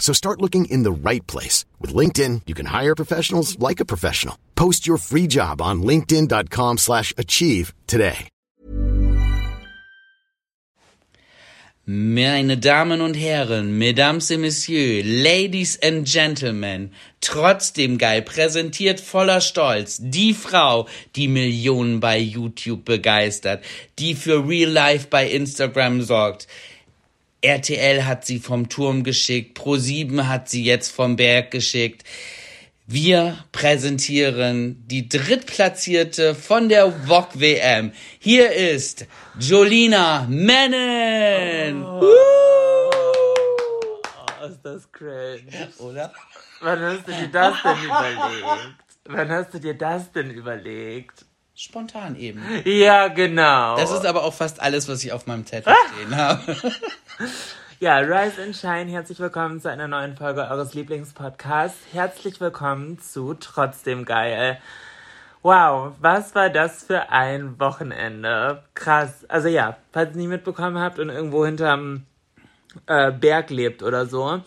So start looking in the right place. With LinkedIn, you can hire professionals like a professional. Post your free job on linkedin.com slash achieve today. Meine Damen und Herren, Mesdames et Messieurs, Ladies and Gentlemen, trotzdem geil, präsentiert voller Stolz die Frau, die Millionen bei YouTube begeistert, die für Real Life bei Instagram sorgt. RTL hat sie vom Turm geschickt, Pro7 hat sie jetzt vom Berg geschickt. Wir präsentieren die drittplatzierte von der VOG WM. Hier ist Jolina Mennen. Oh, ist das cringe. Oder? Wann hast du dir das denn überlegt? Wann hast du dir das denn überlegt? Spontan eben. Ja, genau. Das ist aber auch fast alles, was ich auf meinem Zettel stehen habe. ja, Rise and Shine, herzlich willkommen zu einer neuen Folge eures Lieblingspodcasts. Herzlich willkommen zu Trotzdem Geil. Wow, was war das für ein Wochenende? Krass. Also ja, falls ihr es nicht mitbekommen habt und irgendwo hinterm äh, Berg lebt oder so.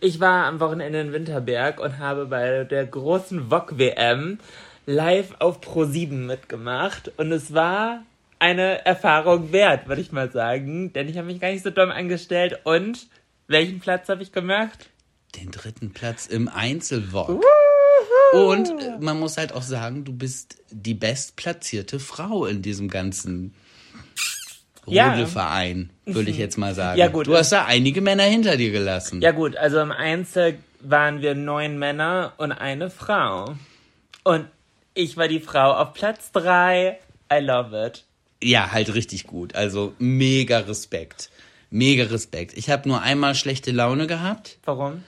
Ich war am Wochenende in Winterberg und habe bei der großen VOG WM live auf Pro7 mitgemacht und es war eine Erfahrung wert, würde ich mal sagen, denn ich habe mich gar nicht so dumm angestellt und welchen Platz habe ich gemacht? Den dritten Platz im Einzelwalk. Und man muss halt auch sagen, du bist die bestplatzierte Frau in diesem ganzen Ja. Rudelverein, würde ich jetzt mal sagen. Ja, gut. Du hast da einige Männer hinter dir gelassen. Ja gut, also im Einzel waren wir neun Männer und eine Frau. Und ich war die Frau auf Platz drei. I love it. Ja, halt richtig gut. Also mega Respekt. Mega Respekt. Ich habe nur einmal schlechte Laune gehabt. Warum?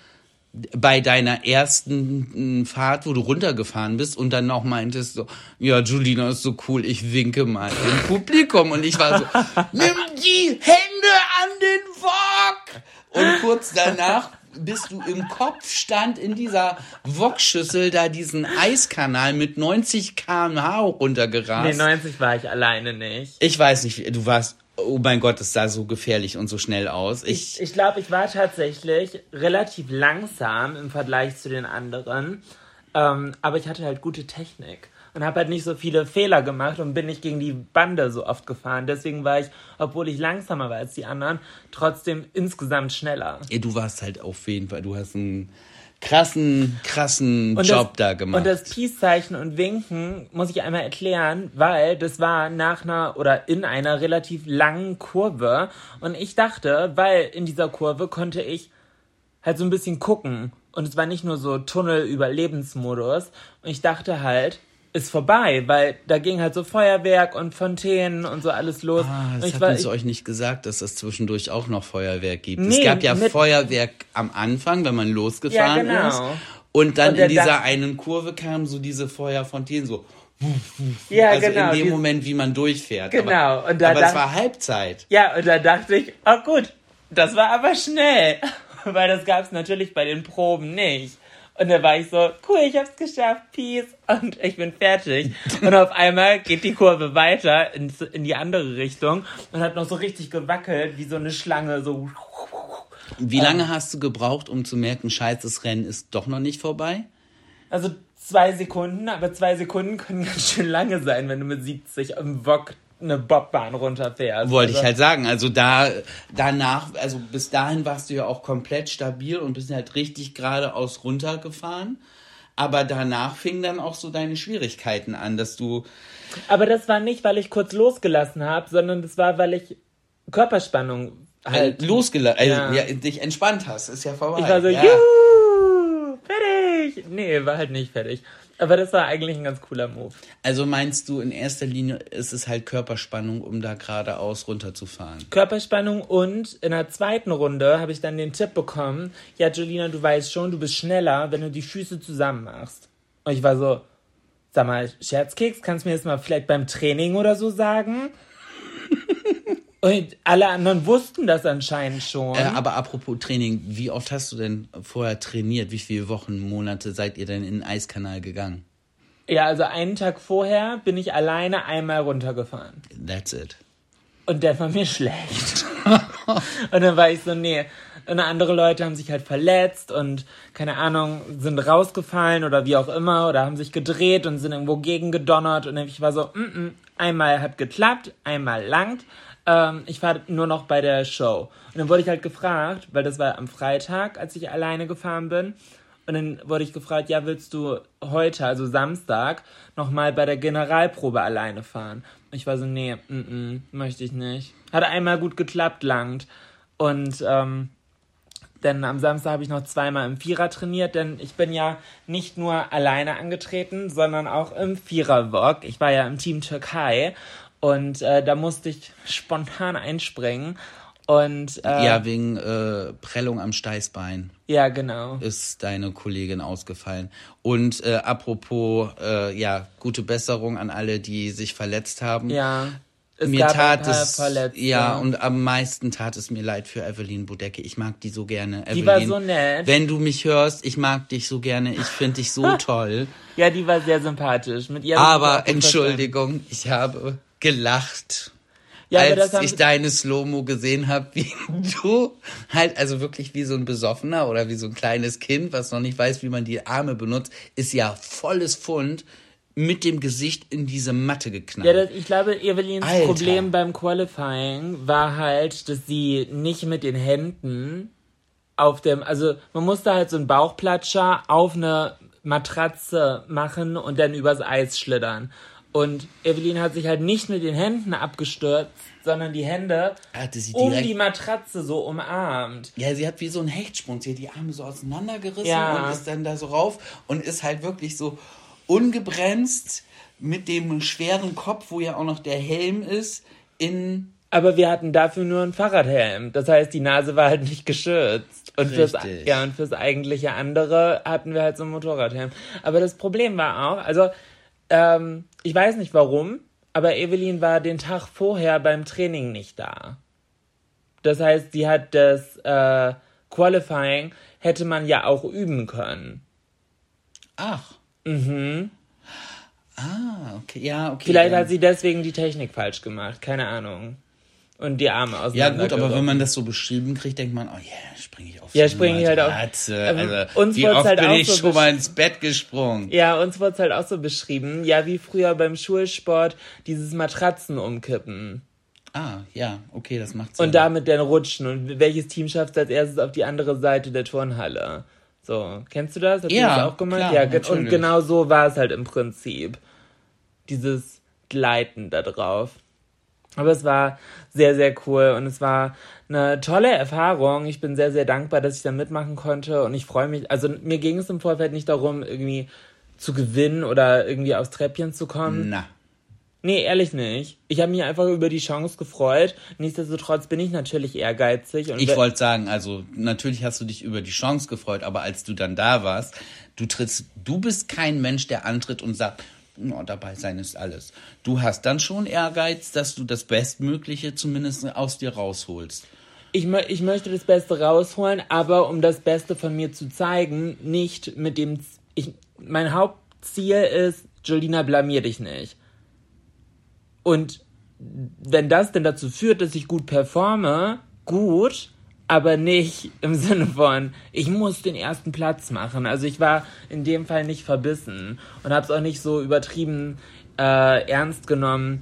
bei deiner ersten mm, Fahrt, wo du runtergefahren bist und dann noch meintest so, ja, Julina ist so cool, ich winke mal im Publikum und ich war so, nimm die Hände an den Wok! Und kurz danach bist du im Kopfstand in dieser Wokschüssel da diesen Eiskanal mit 90 km/h runtergerast. Nee, 90 war ich alleine nicht. ich weiß nicht, du warst, oh mein Gott, es sah so gefährlich und so schnell aus. Ich, ich glaube, ich war tatsächlich relativ langsam im Vergleich zu den anderen. Ähm, aber ich hatte halt gute Technik und habe halt nicht so viele Fehler gemacht und bin nicht gegen die Bande so oft gefahren. Deswegen war ich, obwohl ich langsamer war als die anderen, trotzdem insgesamt schneller. Ey, du warst halt auf jeden Fall, du hast einen krassen, krassen Und Job das, da gemacht. Und das Peace-Zeichen und Winken muss ich einmal erklären, weil das war nach einer oder in einer relativ langen Kurve. Und ich dachte, weil in dieser Kurve konnte ich halt so ein bisschen gucken. Und es war nicht nur so Tunnel-Überlebensmodus. Und ich dachte halt, ist vorbei, weil da ging halt so Feuerwerk und Fontänen und so alles los. Ah, das ich hat uns euch nicht gesagt, dass es zwischendurch auch noch Feuerwerk gibt. Nee, es gab ja Feuerwerk am Anfang, wenn man losgefahren Ja, genau. ist. Und dann Und in dieser Dach- einen Kurve kamen so diese Feuerfontänen so. ja, also genau. in dem Moment, wie man durchfährt. Genau, Aber, und da aber es dacht- war Halbzeit. Ja, und da dachte ich, oh gut, das war aber schnell. Weil das gab es natürlich bei den Proben nicht. Und da war ich so, cool, ich hab's geschafft, peace. Und ich bin fertig. Und auf einmal geht die Kurve weiter in, in die andere Richtung und hat noch so richtig gewackelt, wie so eine Schlange, so. Wie Ähm. lange hast du gebraucht, um zu merken, scheiße, das Rennen ist doch noch nicht vorbei? Also zwei Sekunden, aber zwei Sekunden können ganz schön lange sein, wenn du mit 70 im Wok eine Bobbahn runterfährst. Wollte also, ich halt sagen. Also da, danach, also bis dahin warst du ja auch komplett stabil und bist halt richtig geradeaus runtergefahren. Aber danach fingen dann auch so deine Schwierigkeiten an, dass du. Aber das war nicht, weil ich kurz losgelassen habe, sondern das war, weil ich Körperspannung halt. Äh, losgelassen, äh, Ja. ja, dich entspannt hast, ist ja vorbei. Ich war so, ja. juhu, fertig. Nee, war halt nicht fertig. Aber das war eigentlich ein ganz cooler Move. Also meinst du, in erster Linie ist es halt Körperspannung, um da geradeaus runterzufahren? Körperspannung und in der zweiten Runde habe ich dann den Tipp bekommen, ja, Jolina, du weißt schon, du bist schneller, wenn du die Füße zusammen machst. Und ich war so, sag mal, Scherzkeks, kannst du mir das mal vielleicht beim Training oder so sagen? Und alle anderen wussten das anscheinend schon. Äh, aber apropos Training, wie oft hast du denn vorher trainiert? Wie viele Wochen, Monate seid ihr denn in den Eiskanal gegangen? ja, also einen Tag vorher bin ich alleine einmal runtergefahren. That's it. Und der war mir schlecht. und dann war ich so, nee. Und andere Leute haben sich halt verletzt und, keine Ahnung, sind rausgefallen oder wie auch immer oder haben sich gedreht und sind irgendwo gegengedonnert. Und ich war so, mm -mm, einmal hat geklappt, einmal langt. Ähm, ich war nur noch bei der Show. Und dann wurde ich halt gefragt, weil das war am Freitag, als ich alleine gefahren bin. Und dann wurde ich gefragt, ja, willst du heute, also Samstag, nochmal bei der Generalprobe alleine fahren? Und ich war so, nee, mm -mm, möchte ich nicht. Hat einmal gut geklappt, langt. Und ähm, denn am Samstag habe ich noch zweimal im Vierer trainiert, denn ich bin ja nicht nur alleine angetreten, sondern auch im Vierer-Vlog. Ich war ja im Team Türkei und äh, da musste ich spontan einspringen. Und äh, Ja, wegen äh, Prellung am Steißbein ja, genau. ist deine Kollegin ausgefallen. Und äh, apropos, äh, ja, gute Besserung an alle, die sich verletzt haben. Ja. Es mir tat es, Verletzte. ja, und am meisten tat es mir leid für Evelyn Bodecke. Ich mag die so gerne. Die Evelyn, war so nett. Wenn du mich hörst, ich mag dich so gerne. Ich finde dich so toll. Ja, die war sehr sympathisch. Mit ihr Aber. Entschuldigung, ich habe gelacht. Ja, als ich deine Slow-Mo gesehen habe, wie du halt, also wirklich wie so ein Besoffener oder wie so ein kleines Kind, was noch nicht weiß, wie man die Arme benutzt, ist ja volles Pfund mit dem Gesicht in diese Matte geknallt. Ja, das, ich glaube, Evelins Alter. Problem beim Qualifying war halt, dass sie nicht mit den Händen auf dem, also man musste halt so einen Bauchplatscher auf eine Matratze machen und dann übers Eis schlittern. Und Evelyn hat sich halt nicht mit den Händen abgestürzt, sondern die Hände Hatte sie um die Matratze so umarmt. Ja, sie hat wie so einen Hechtsprung. Sie hat die Arme so auseinandergerissen Ja. und ist dann da so rauf und ist halt wirklich so ungebremst mit dem schweren Kopf, wo ja auch noch der Helm ist, in. Aber wir hatten dafür nur einen Fahrradhelm. Das heißt, die Nase war halt nicht geschützt. Und fürs, ja, und fürs eigentliche andere hatten wir halt so einen Motorradhelm. Aber das Problem war auch, also, ähm, ich weiß nicht warum, aber Evelyn war den Tag vorher beim Training nicht da. Das heißt, sie hat das äh, Qualifying hätte man ja auch üben können. Ach. Mhm. Ah, okay. Ja, okay. Vielleicht dann- hat sie deswegen die Technik falsch gemacht, keine Ahnung. Und die Arme Ja, auseinander. gut, aber wenn man das so beschrieben kriegt, denkt man, oh yeah, springe ich auf Ja, so spring ich halt auf. Also, uns wie oft halt bin auch ich so schon mal ins Bett gesprungen? Ja, uns wurde es halt auch so beschrieben, ja, wie früher beim Schulsport dieses Matratzen umkippen Ah, ja, okay, das macht Sinn. und damit dann rutschen und welches Team schafft es als erstes auf die andere Seite der Turnhalle. So, kennst du das? Hast Ja, du das auch gemacht? klar, ja, ge- und natürlich. genau so war es halt im Prinzip. Dieses Gleiten da drauf. Aber es war sehr, sehr cool und es war eine tolle Erfahrung. Ich bin sehr, sehr dankbar, dass ich da mitmachen konnte und ich freue mich. Also mir ging es im Vorfeld nicht darum, irgendwie zu gewinnen oder irgendwie aufs Treppchen zu kommen. Na. Nee, ehrlich nicht. Ich habe mich einfach über die Chance gefreut. Nichtsdestotrotz bin ich natürlich ehrgeizig. Ich wollte sagen, also natürlich hast du dich über die Chance gefreut, aber als du dann da warst, du trittst, du bist kein Mensch, der antritt und sagt, no, dabei sein ist alles. Du hast dann schon Ehrgeiz, dass du das Bestmögliche zumindest aus dir rausholst. ich, ich möchte das Beste rausholen, aber um das Beste von mir zu zeigen, nicht mit dem. Ich, mein Hauptziel ist, Jolina, blamier dich nicht. Und wenn das denn dazu führt, dass ich gut performe, gut, aber nicht im Sinne von, ich muss den ersten Platz machen. Also ich war in dem Fall nicht verbissen und habe es auch nicht so übertrieben äh, ernst genommen,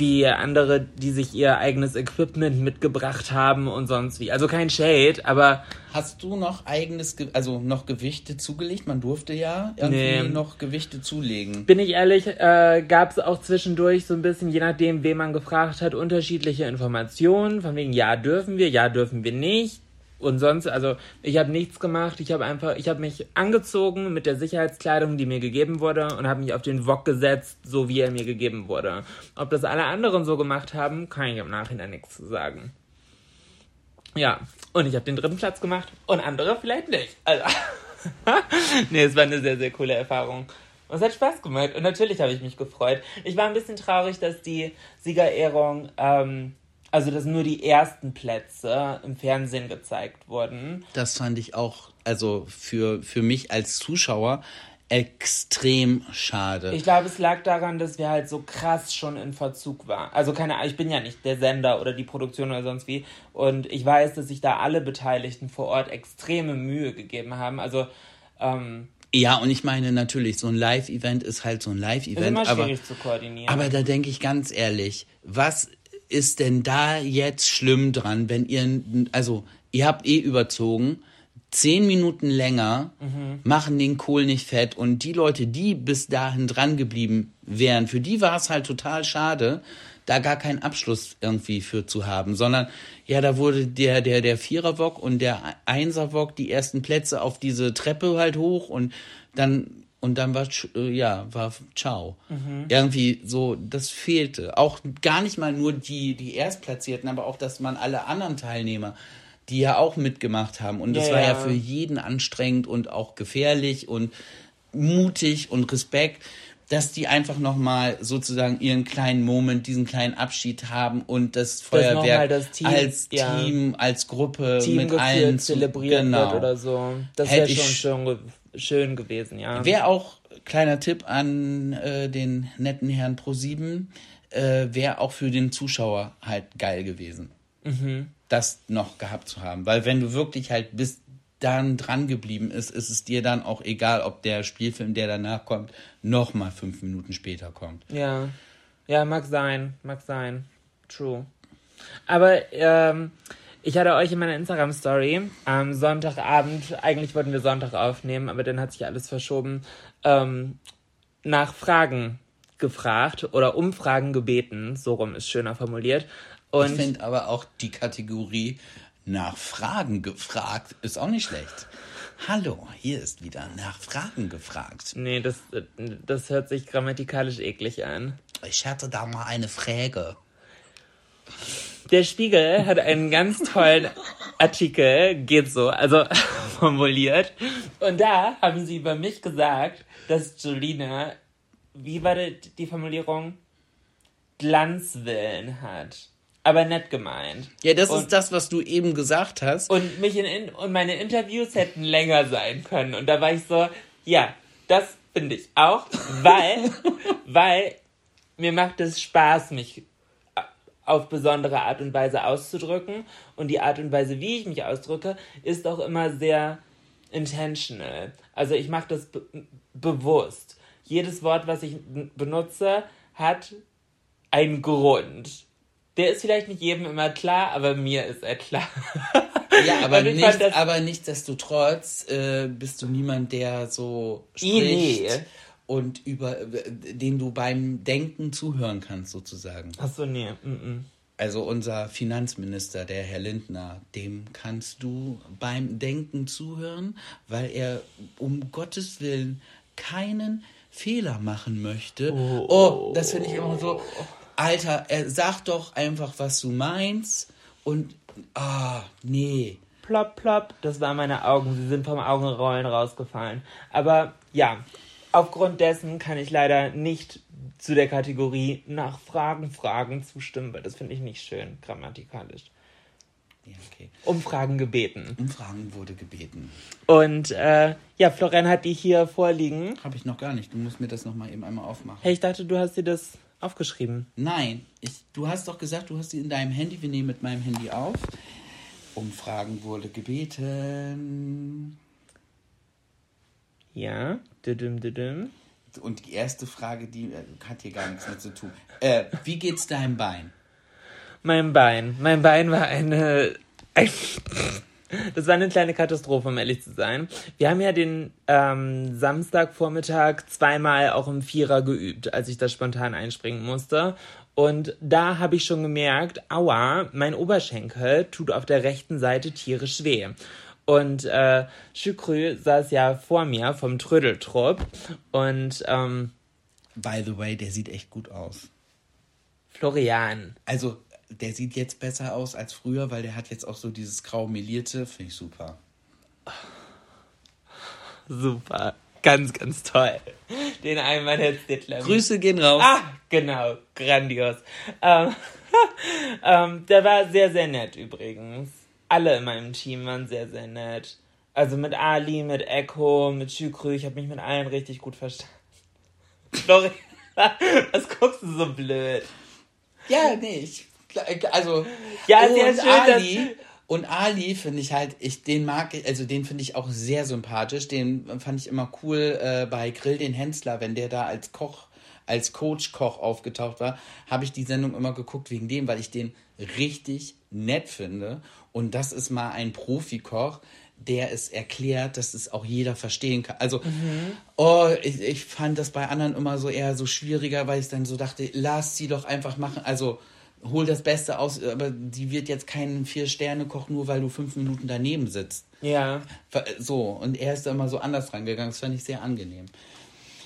wie andere, die sich ihr eigenes Equipment mitgebracht haben und sonst wie. Also kein Shade, aber. Hast du noch eigenes, Ge also noch Gewichte zugelegt? Man durfte ja irgendwie nee. noch Gewichte zulegen. Bin ich ehrlich, äh, gab es auch zwischendurch so ein bisschen, je nachdem, wen man gefragt hat, unterschiedliche Informationen. Von wegen, ja, dürfen wir, ja, dürfen wir nicht und sonst, also ich habe nichts gemacht. Ich habe einfach, ich habe mich angezogen mit der Sicherheitskleidung, die mir gegeben wurde und habe mich auf den Wok gesetzt, so wie er mir gegeben wurde. Ob das alle anderen so gemacht haben, kann ich im Nachhinein nichts zu sagen. Ja, und ich habe den dritten Platz gemacht und andere vielleicht nicht. Also, nee, es war eine sehr, sehr coole Erfahrung. Und es hat Spaß gemacht und natürlich habe ich mich gefreut. Ich war ein bisschen traurig, dass die Siegerehrung ähm, also dass nur die ersten Plätze im Fernsehen gezeigt wurden. Das fand ich auch, also für, für mich als Zuschauer extrem schade. Ich glaube, es lag daran, dass wir halt so krass schon in Verzug waren. Also keine Ahnung, ich bin ja nicht der Sender oder die Produktion oder sonst wie. Und ich weiß, dass sich da alle Beteiligten vor Ort extreme Mühe gegeben haben. Also ähm, ja, und ich meine natürlich, so ein Live-Event ist halt so ein Live-Event. Ist immer schwierig aber, zu koordinieren. Aber da denke ich ganz ehrlich, was ist denn da jetzt schlimm dran, wenn ihr, also ihr habt eh überzogen, zehn Minuten länger mhm. machen den Kohl nicht fett und die Leute, die bis dahin dran geblieben wären, für die war es halt total schade, da gar keinen Abschluss irgendwie für zu haben, sondern ja, da wurde der der der Viererwok und der Einserwok die ersten Plätze auf diese Treppe halt hoch und dann und dann war äh, ja war ciao mhm. irgendwie so das fehlte auch gar nicht mal nur die die erstplatzierten aber auch dass man alle anderen Teilnehmer die ja auch mitgemacht haben und das ja, war ja für jeden anstrengend und auch gefährlich und mutig und Respekt dass die einfach nochmal sozusagen ihren kleinen Moment, diesen kleinen Abschied haben und das Feuerwerk das Team, als Team, ja. als Gruppe Team mit allen zelebriert genau. wird oder so. Das wäre schon schön, schön gewesen, ja. Wäre auch, kleiner Tipp an äh, den netten Herrn Pro7, äh, wäre auch für den Zuschauer halt geil gewesen. Mhm. Das noch gehabt zu haben. Weil wenn du wirklich halt bis dann dran geblieben ist, ist es dir dann auch egal, ob der Spielfilm, der danach kommt, noch mal fünf Minuten später kommt. Ja, ja, mag sein, mag sein. True. Aber ähm, ich hatte euch in meiner Instagram-Story am Sonntagabend, eigentlich wollten wir Sonntag aufnehmen, aber dann hat sich alles verschoben, ähm, nach Fragen gefragt oder Umfragen gebeten, so rum ist schöner formuliert. Und ich finde aber auch die Kategorie nach Fragen gefragt ist auch nicht schlecht. Hallo, hier ist wieder nach Fragen gefragt. Nee, das, das hört sich grammatikalisch eklig an. Ich hatte da mal eine Frage. Der Spiegel hat einen ganz tollen Artikel, geht so, also formuliert. Und da haben sie über mich gesagt, dass Jolina, wie war die, Formulierung? Glanzwillen hat aber nett gemeint. Ja, das und, ist das, was du eben gesagt hast. Und mich in, in, und meine Interviews hätten länger sein können. Und da war ich so, ja, das finde ich auch, weil, weil mir macht es Spaß, mich auf besondere Art und Weise auszudrücken. Und die Art und Weise, wie ich mich ausdrücke, ist auch immer sehr intentional. Also ich mache das be bewusst. Jedes Wort, was ich benutze, hat einen Grund. Der ist vielleicht nicht jedem immer klar, aber mir ist er klar. Ja, aber, nicht, aber nichtsdestotrotz äh, bist du niemand, der so spricht nee. Und über den du beim Denken zuhören kannst, sozusagen. Ach so, nee. Mm -mm. Also unser Finanzminister, der Herr Lindner, dem kannst du beim Denken zuhören, weil er um Gottes Willen keinen Fehler machen möchte. Oh, oh das finde ich immer so. Alter, er sag doch einfach, was du meinst und ah, nee. Plopp, plopp, das waren meine Augen. Sie sind vom Augenrollen rausgefallen. Aber ja, aufgrund dessen kann ich leider nicht zu der Kategorie nach Fragen, Fragen zustimmen, weil das finde ich nicht schön grammatikalisch. Ja, okay. Umfragen gebeten. Umfragen wurde gebeten. Und äh, ja, Florian hat die hier vorliegen. Habe ich noch gar nicht. Du musst mir das noch mal eben einmal aufmachen. Hey, ich dachte, du hast dir das aufgeschrieben. Nein, ich, du hast doch gesagt, du hast sie in deinem Handy. Wir nehmen mit meinem Handy auf. Umfragen wurde gebeten. Ja, düdüm, düdüm. und die erste Frage, die äh, hat hier gar nichts mit zu tun. Äh, wie geht's deinem Bein? Mein Bein. Mein Bein war eine. Ein, das war eine kleine Katastrophe, um ehrlich zu sein. Wir haben ja den ähm, Samstagvormittag zweimal auch im Vierer geübt, als ich da spontan einspringen musste. Und da habe ich schon gemerkt, aua, mein Oberschenkel tut auf der rechten Seite tierisch weh. Und äh, Chukrü saß ja vor mir vom Trödeltrupp. Und ähm, By the way, der sieht echt gut aus. Florian. Also, der sieht jetzt besser aus als früher, weil der hat jetzt auch so dieses grau melierte. Finde ich super. Super. Ganz, ganz toll. Den einmal jetzt Ditler. Grüße gehen raus. Ah, genau. Grandios. Ähm, ähm, der war sehr, sehr nett übrigens. Alle in meinem Team waren sehr, sehr nett. Also mit Ali, mit Echo, mit Schükrü. Ich habe mich mit allen richtig gut verstanden. Florian, was guckst du so blöd? Ja, nee, ich, also Ja, und sehr schön, Ali und Ali finde ich halt, ich den mag, ich- also den finde ich auch sehr sympathisch. Den fand ich immer cool äh, bei Grill den Hensler, wenn der da als Koch, als Coach-Koch aufgetaucht war, habe ich die Sendung immer geguckt wegen dem, weil ich den richtig nett finde. Und das ist mal ein Profikoch, der es erklärt, dass es auch jeder verstehen kann. Also, oh, ich, ich fand das bei anderen immer so eher so schwieriger, weil ich dann so dachte, lass sie doch einfach machen. Also, hol das Beste aus, aber die wird jetzt keinen Vier-Sterne-Koch, nur weil du fünf Minuten daneben sitzt. Ja. So, und er ist da immer so anders rangegangen. Das fand ich sehr angenehm.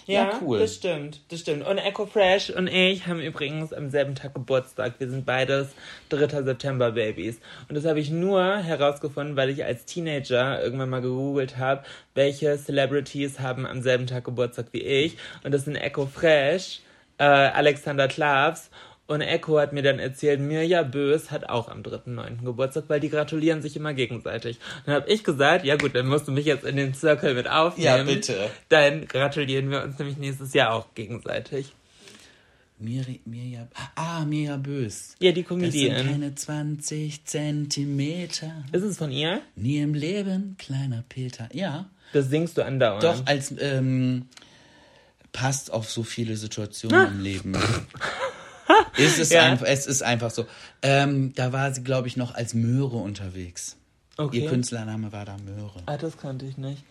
Ja, Ja, cool. das stimmt, das stimmt. Und Echo Fresh und ich haben übrigens am selben Tag Geburtstag. Wir sind beides 3. September Babys. Und das habe ich nur herausgefunden, weil ich als Teenager irgendwann mal gegoogelt habe, welche Celebrities haben am selben Tag Geburtstag wie ich. Und das sind Echo Fresh, äh, Alexander Klavs und Echo hat mir dann erzählt, Mirja Bös hat auch am 3.9. Geburtstag, weil die gratulieren sich immer gegenseitig. Dann habe ich gesagt, ja gut, dann musst du mich jetzt in den Circle mit aufnehmen. Ja, bitte. Dann gratulieren wir uns nämlich nächstes Jahr auch gegenseitig. Miri, Mirja, ah, Mirja Bös. Ja, die Das sind Comedian. keine 20 Zentimeter. Ist es von ihr? Nie im Leben, kleiner Peter. Ja, Das singst du andauernd. doch, als, ähm, passt auf so viele Situationen Ah. im Leben. es, ist Ja. einfach, es ist einfach so. Ähm, da war sie, glaube ich, noch als Möhre unterwegs. Okay. Ihr Künstlername war da Möhre. Ah, das kannte ich nicht.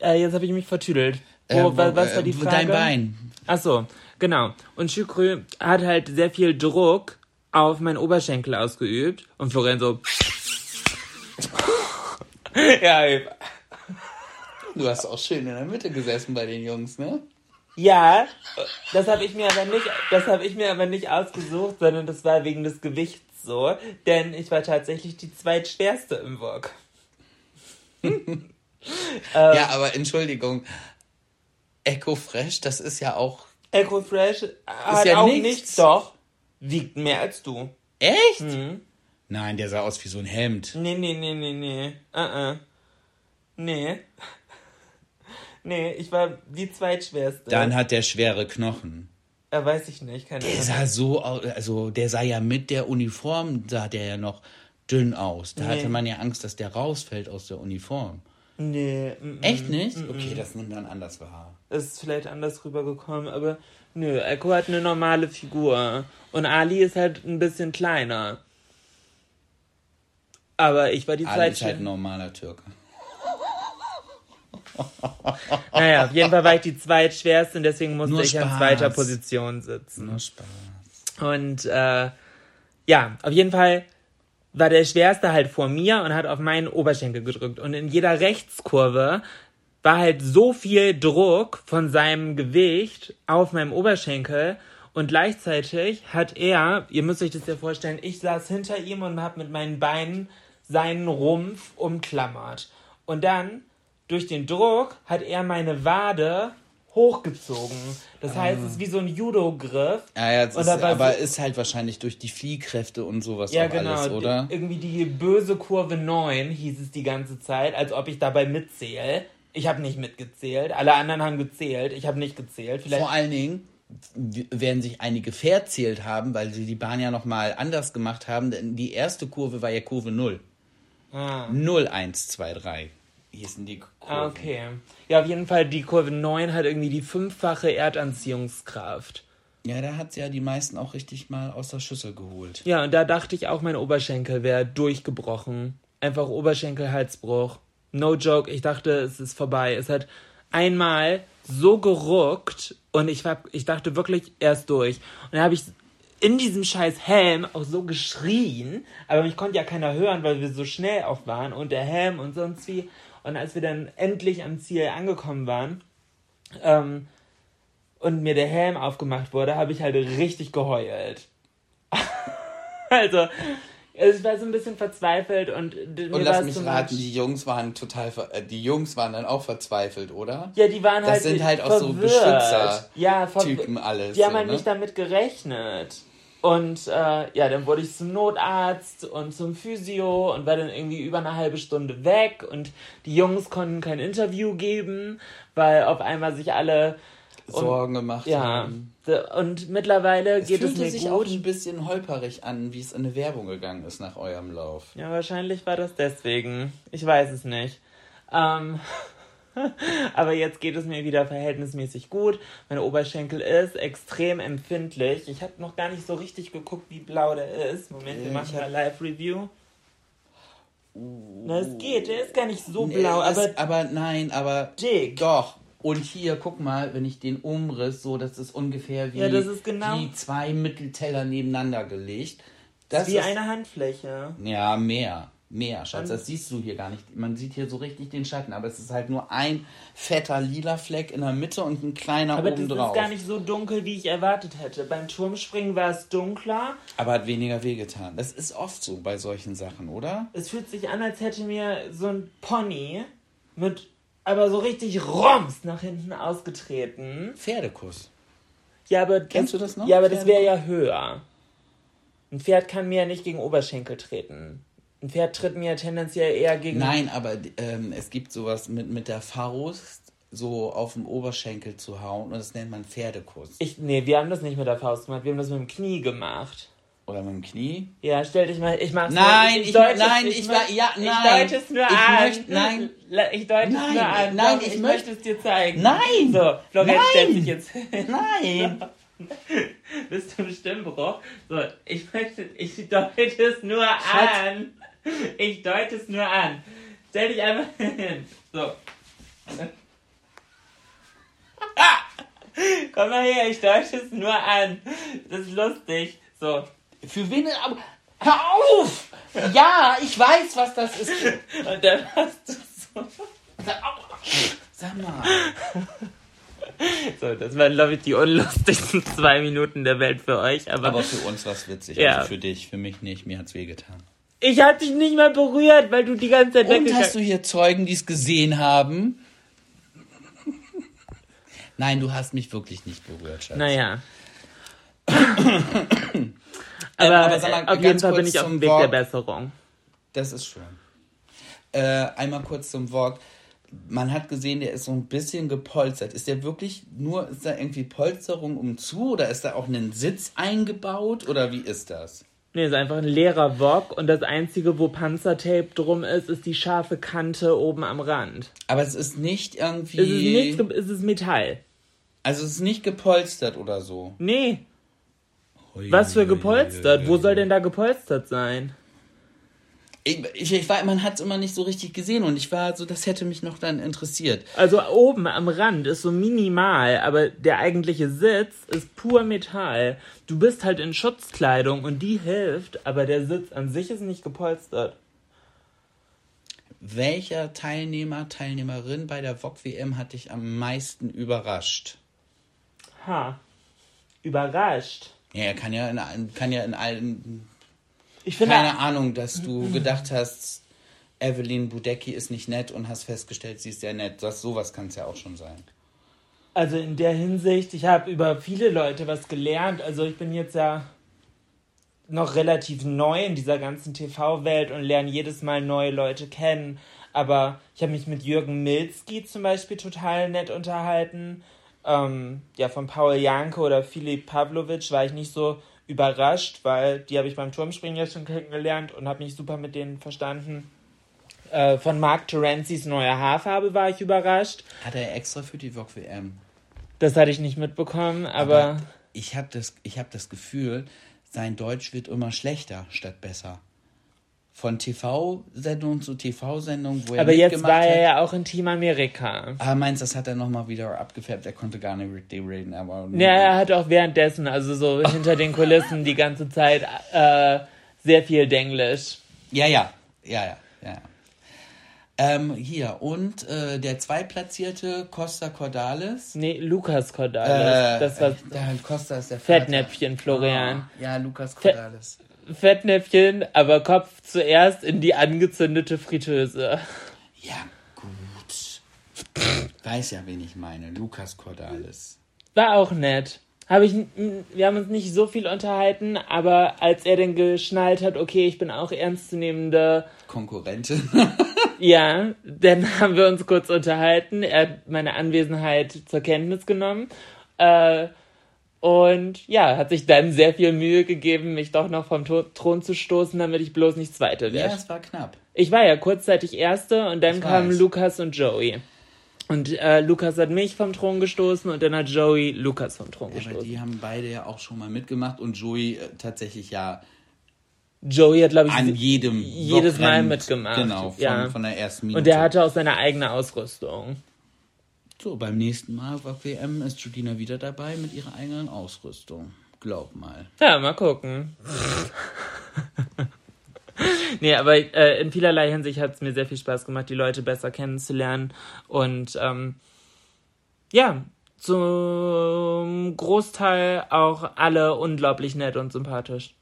Äh, jetzt habe ich mich vertüdelt. Wo, Äh, wo, wa- was war äh, die Frage? Dein Bein. Ach so, genau. Und Chukrü hat halt sehr viel Druck auf meinen Oberschenkel ausgeübt. Und Florian so... ja, Du hast auch schön in der Mitte gesessen bei den Jungs, ne? Ja, das habe ich mir aber nicht, das habe ich mir aber nicht ausgesucht, sondern das war wegen des Gewichts so, denn ich war tatsächlich die zweitschwerste im Wok. ja, aber Entschuldigung. Echo Fresh, das ist ja auch. Echo Fresh hat ja auch nichts. nichts, doch, wiegt mehr als du. Echt? Mhm. Nein, der sah aus wie so ein Hemd. Nee, nee, nee, nee, nee, uh -uh. nee. Nee, ich war die zweitschwerste. Dann hat der schwere Knochen. äh, weiß ich nicht, keine Der Ahnung. sah so aus, also der sah ja mit der Uniform, sah der ja noch dünn aus. Da Nee. hatte man ja Angst, dass der rausfällt aus der Uniform. Nee, mm, mm. Echt nicht? Okay, das nimmt dann anders wahr. ist vielleicht anders rübergekommen, aber nö, Echo hat eine normale Figur. Und Ali ist halt ein bisschen kleiner. Aber ich war die Ali ist halt ein normaler Türke. Naja, auf jeden Fall war ich die zweitschwerste und deswegen musste Nur ich an Spaß. zweiter Position sitzen. Nur Spaß. Und äh, ja, auf jeden Fall war der Schwerste halt vor mir und hat auf meinen Oberschenkel gedrückt. Und in jeder Rechtskurve war halt so viel Druck von seinem Gewicht auf meinem Oberschenkel. Und gleichzeitig hat er, ihr müsst euch das ja vorstellen, ich saß hinter ihm und habe mit meinen Beinen seinen Rumpf umklammert. Und dann, durch den Druck, hat er meine Wade hochgezogen. Das heißt, es ist wie so ein Judo-Griff. Ja, ja, ist, aber so- ist halt wahrscheinlich durch die Fliehkräfte und sowas Ja, genau. alles, oder? Irgendwie die böse Kurve 9 hieß es die ganze Zeit, als ob ich dabei mitzähle. Ich habe nicht mitgezählt. Alle anderen haben gezählt. Ich habe nicht gezählt. Vielleicht. Vor allen Dingen werden sich einige verzählt haben, weil sie die Bahn ja nochmal anders gemacht haben, denn die erste Kurve war ja Kurve 0. Ah. 0, 1, 2, 3 hießen die Kurven. Ah, okay. Ja, auf jeden Fall, die Kurve 9 hat irgendwie die fünffache Erdanziehungskraft. Ja, da hat sie ja die meisten auch richtig mal aus der Schüssel geholt. Ja, und da dachte ich auch, mein Oberschenkel wäre durchgebrochen. Einfach Oberschenkelhalsbruch. No joke, ich dachte, es ist vorbei. Es hat einmal so geruckt und ich, war, ich dachte wirklich, er ist durch. Und dann habe ich in diesem scheiß Helm auch so geschrien, aber mich konnte ja keiner hören, weil wir so schnell auch waren und der Helm und sonst wie. Und als wir dann endlich am Ziel angekommen waren ähm, und mir der Helm aufgemacht wurde, habe ich halt richtig geheult. also, ich war so ein bisschen verzweifelt und Und lass mich so raten, die Jungs waren total, ver äh, die Jungs waren dann auch verzweifelt, oder? Ja, die waren Das halt sind halt auch so verwirrt. Beschützer- ja, ver- Typen alles. Die haben so, halt ne? nicht damit gerechnet. Und äh, ja, dann wurde ich zum Notarzt und zum Physio und war dann irgendwie über eine halbe Stunde weg und die Jungs konnten kein Interview geben, weil auf einmal sich alle Sorgen gemacht ja haben. und mittlerweile Es geht es fühlte mir sich auch gut. ein bisschen holperig an, wie es in eine Werbung gegangen ist nach eurem Lauf. Ja, wahrscheinlich war das deswegen. Ich weiß es nicht. Ähm, aber jetzt geht es mir wieder verhältnismäßig gut. Mein Oberschenkel ist extrem empfindlich. Ich habe noch gar nicht so richtig geguckt, wie blau der ist. Moment, wir machen mal Live-Review. Na, es geht. Der ist gar nicht so Nee, blau, aber aber nein, aber dick. doch. Und hier, guck mal, wenn ich den umriss, so, das ist ungefähr wie, Ja, das ist genau- wie zwei Mittelteller nebeneinander gelegt. Das wie ist, eine Handfläche. Ja, mehr. Mehr, Schatz. Das siehst du hier gar nicht. Man sieht hier so richtig den Schatten, aber es ist halt nur ein fetter lila Fleck in der Mitte und ein kleiner Aber das oben ist drauf. gar nicht so dunkel, wie ich erwartet hätte. Beim Turmspringen war es dunkler. Aber hat weniger wehgetan. Das ist oft so bei solchen Sachen, oder? Es fühlt sich an, als hätte mir so ein Pony mit aber so richtig Roms nach hinten ausgetreten. Pferdekuss. Ja, aber Kennst du das noch? Ja, aber das wäre ja höher. Ein Pferd kann mir ja nicht gegen Oberschenkel treten. Ein Pferd tritt mir tendenziell eher gegen. Nein, aber ähm, es gibt sowas mit, mit der Faust so auf dem Oberschenkel zu hauen und das nennt man Pferdekuss. Ich, nee, wir haben das nicht mit der Faust gemacht, wir haben das mit dem Knie gemacht. Oder mit dem Knie. Ja, stell dich mal, ich mach's Nein, nur, ich- deute nein, ich mö- war- ja, Ich nein. deute es nur Ich an. möcht- nein. Ich deute Nein, es nur an. nein, Doch, ich ich möcht- möchte es dir zeigen. Nein. So, Florian Nein. stellt sich jetzt hin. Nein! Bis zum Stimmbruch. So, ich möchte, ich deute es nur Schatz. an. Ich deute es nur an. Stell dich einfach hin. So. Komm mal her, ich deute es nur an. Das ist lustig. So. Für wen? Aber, hör auf! Ja, ich weiß, was das ist. Und dann hast du so. Sag mal. So, das waren, glaube ich, die unlustigsten zwei Minuten der Welt für euch. Aber, Aber für uns war es witzig. Ja. Also für dich, für mich nicht. Mir hat's wehgetan. ich hatte dich nicht mal berührt, weil du die ganze Zeit Und hast du hier Zeugen, die es gesehen haben? Nein, du hast mich wirklich nicht berührt, Schatz. Naja. Ähm, aber aber sag mal, äh, auf jeden Fall bin ich auf dem Weg Wort. der Besserung. Das ist schön. Äh, einmal kurz zum Wort. Man hat gesehen, der ist so ein bisschen gepolstert. Ist der wirklich nur, ist da irgendwie Polsterung um zu oder ist da auch ein Sitz eingebaut oder wie ist das? Nee, ist einfach ein leerer Wok und das einzige, wo Panzertape drum ist, ist die scharfe Kante oben am Rand. Aber es ist nicht irgendwie. Es ist nichts, ge- es ist Metall. also es ist nicht gepolstert oder so. Nee. Was für gepolstert? Wo soll denn da gepolstert sein? Ich, ich, war, man hat es immer nicht so richtig gesehen und ich war so, das hätte mich noch dann interessiert. Also oben am Rand ist so minimal, aber der eigentliche Sitz ist pur Metall. Du bist halt in Schutzkleidung und die hilft, aber der Sitz an sich ist nicht gepolstert. Welcher Teilnehmer, Teilnehmerin bei der VOG WM hat dich am meisten überrascht? Ha. Überrascht. Ja, er kann ja in, kann ja in allen. Ich finde, Keine Ahnung, dass du gedacht hast, Evelyn Budecki ist nicht nett und hast festgestellt, sie ist sehr nett. Das, sowas kann es ja auch schon sein. also in der Hinsicht, ich habe über viele Leute was gelernt. Also ich bin jetzt ja noch relativ neu in dieser ganzen TV-Welt und lerne jedes Mal neue Leute kennen. Aber ich habe mich mit Jürgen Milzki zum Beispiel total nett unterhalten. Ähm, ja, von Paul Janke oder Filip Pavlovic war ich nicht so überrascht, weil die habe ich beim Turmspringen ja schon kennengelernt und habe mich super mit denen verstanden. Äh, von Mark Terenzi's neuer Haarfarbe war ich überrascht. Hat er extra für die VOG WM. Das hatte ich nicht mitbekommen, aber, Aber ich habe das, ich hab das Gefühl, sein Deutsch wird immer schlechter statt besser. Von TV-Sendung zu TV-Sendung, wo er aber jetzt war er hat. ja auch in Team Amerika. Ah, meinst du, das hat er nochmal wieder abgefärbt? Er konnte gar nicht richtig reden, aber. Ja, er hat auch währenddessen, also so hinter den Kulissen die ganze Zeit äh, sehr viel Denglisch. Ja, ja, ja, ja, ja. Ähm, hier, und äh, der zweitplatzierte Costa Cordalis. Nee, Lukas Äh, Cordalis. das war der Costa ist der Vater. Fettnäpfchen, Florian. Ah, ja, Lukas Cordalis. Fettnäpfchen, aber Kopf zuerst in die angezündete Fritteuse. Ja, gut. Weiß ja, wen ich meine. Lukas Cordalis. War auch nett. Habe ich, wir haben uns nicht so viel unterhalten, aber als er dann geschnallt hat, okay, ich bin auch ernstzunehmende, Konkurrentin. ja, dann haben wir uns kurz unterhalten. Er hat meine Anwesenheit zur Kenntnis genommen. Äh, und ja, hat sich dann sehr viel Mühe gegeben, mich doch noch vom Thron zu stoßen, damit ich bloß nicht Zweite ja, werde. es war knapp. Ich war ja kurzzeitig Erste und dann Ich kamen weiß. Lukas und Joey. Und äh, Lukas hat mich vom Thron gestoßen und dann hat Joey Lukas vom Thron Aber gestoßen. die haben beide ja auch schon mal mitgemacht und Joey äh, tatsächlich ja Joey hat, glaube ich, an jedem jedes Mal mitgemacht. Genau, von, ja. von der ersten Minute. und der hatte auch seine eigene Ausrüstung. So, beim nächsten Mal auf WM ist Judina wieder dabei mit ihrer eigenen Ausrüstung. Glaub mal. Ja, mal gucken. nee, aber äh, in vielerlei Hinsicht hat es mir sehr viel Spaß gemacht, die Leute besser kennenzulernen. Und ähm, ja, zum Großteil auch alle unglaublich nett und sympathisch.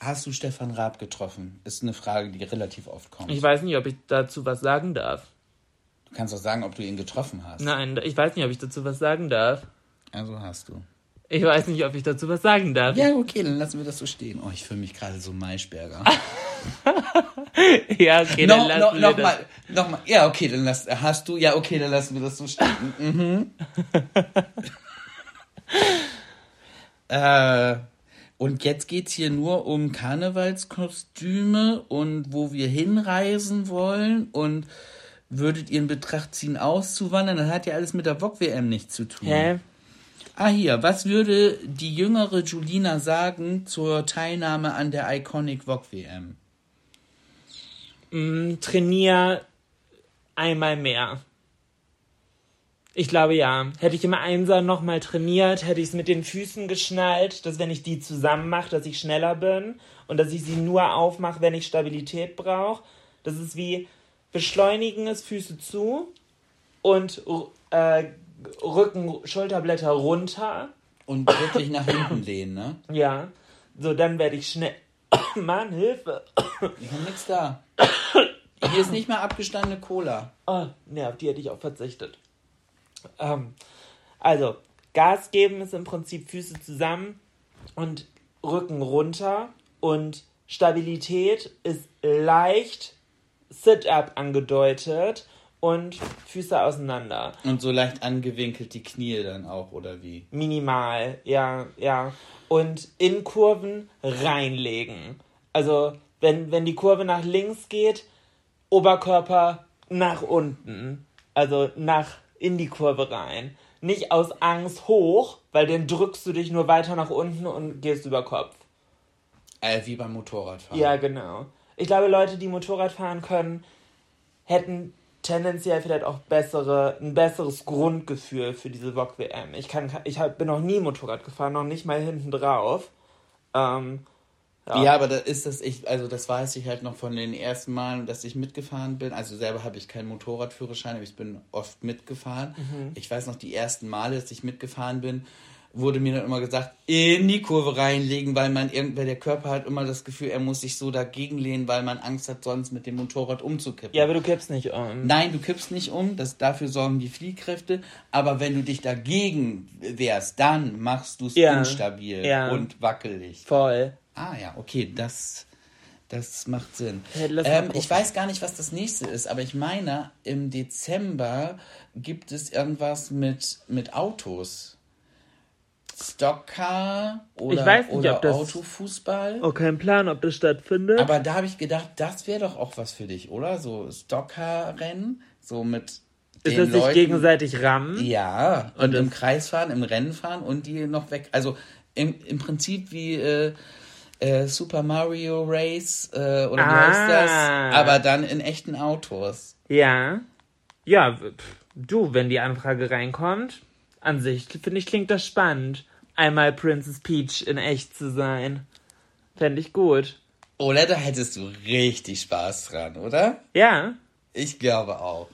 Hast du Stefan Raab getroffen? Ist eine Frage, die relativ oft kommt. Ich weiß nicht, ob ich dazu was sagen darf. Du kannst auch sagen, ob du ihn getroffen hast. Nein, ich weiß nicht, ob ich dazu was sagen darf. Also hast du. Ich weiß nicht, ob ich dazu was sagen darf. Ja, okay, dann lassen wir das so stehen. Oh, ich fühle mich gerade so Maischberger. Ja, okay, no, dann lassen no, wir noch das. mal, noch mal. Ja, okay, dann lass, hast du. Ja, okay, dann lassen wir das so stehen. Mhm. äh, und jetzt geht's hier nur um Karnevalskostüme und wo wir hinreisen wollen und würdet ihr in Betracht ziehen, auszuwandern? Das hat ja alles mit der VOG-WM nichts zu tun. Hä? Ah, hier. Was würde die jüngere Julina sagen zur Teilnahme an der Iconic VOG-WM? Mm, Trainier einmal mehr. Ich glaube ja. Hätte ich im Einser nochmal trainiert, hätte ich es mit den Füßen geschnallt, dass wenn ich die zusammen mache, dass ich schneller bin und dass ich sie nur aufmache, wenn ich Stabilität brauche. Das ist wie beschleunigen ist Füße zu und äh, Rücken, Schulterblätter runter. Und wirklich nach hinten lehnen, ne? Ja. So, dann werde ich schnell. Mann, Hilfe. Ich hab nix da. Hier ist nicht mehr abgestandene Cola. Oh, ne, auf die hätte ich auch verzichtet. Ähm, also, Gas geben ist im Prinzip Füße zusammen und Rücken runter und Stabilität ist leicht Sit-up angedeutet und Füße auseinander. Und so leicht angewinkelt die Knie dann auch, oder wie? Minimal, ja, ja. Und in Kurven reinlegen. Also, wenn, wenn die Kurve nach links geht, Oberkörper nach unten. Also nach in die Kurve rein. Nicht aus Angst hoch, weil dann drückst du dich nur weiter nach unten und gehst über Kopf. Äh, wie beim Motorradfahren. Ja, genau. Ich glaube, Leute, die Motorrad fahren können, hätten tendenziell vielleicht auch bessere, ein besseres Grundgefühl für diese VOG-WM. Ich, kann, ich hab, bin noch nie Motorrad gefahren, noch nicht mal hinten drauf. Ähm, Ja. aber da ist das, ich, also das weiß ich halt noch von den ersten Malen, dass ich mitgefahren bin. Also selber habe ich keinen Motorradführerschein, aber ich bin oft mitgefahren. Mhm. Ich weiß noch, die ersten Male, dass ich mitgefahren bin, wurde mir dann immer gesagt, in die Kurve reinlegen, weil man irgendwer, der Körper hat immer das Gefühl, er muss sich so dagegen lehnen, weil man Angst hat, sonst mit dem Motorrad umzukippen. ja, aber du kippst nicht um. Nein, du kippst nicht um, das, dafür sorgen die Fliehkräfte, aber wenn du dich dagegen wehrst, dann machst du es Ja. instabil Ja. und wackelig. Voll. Ah ja, okay, das, das macht Sinn. Ähm, ich weiß gar nicht, was das nächste ist, aber ich meine, im Dezember gibt es irgendwas mit, mit Autos. Stockcar oder, Ich weiß nicht, oder ob das- Autofußball. Oh, kein Plan, ob das stattfindet. Aber da habe ich gedacht, das wäre doch auch was für dich, oder? So Stockcar-Rennen, so mit ist den das sich Leuten. gegenseitig rammen? Ja, und, Und im Kreis fahren, im Rennen fahren und die noch weg. Also im, im Prinzip wie äh, äh, Super Mario Race äh, oder wie Ah. heißt das? Aber dann in echten Autos. Ja. Ja, pff, du, wenn die Anfrage reinkommt, an sich finde ich, klingt das spannend. Einmal Princess Peach in echt zu sein. Fände ich gut. Oder da hättest du richtig Spaß dran, oder? Ja. Ich glaube auch.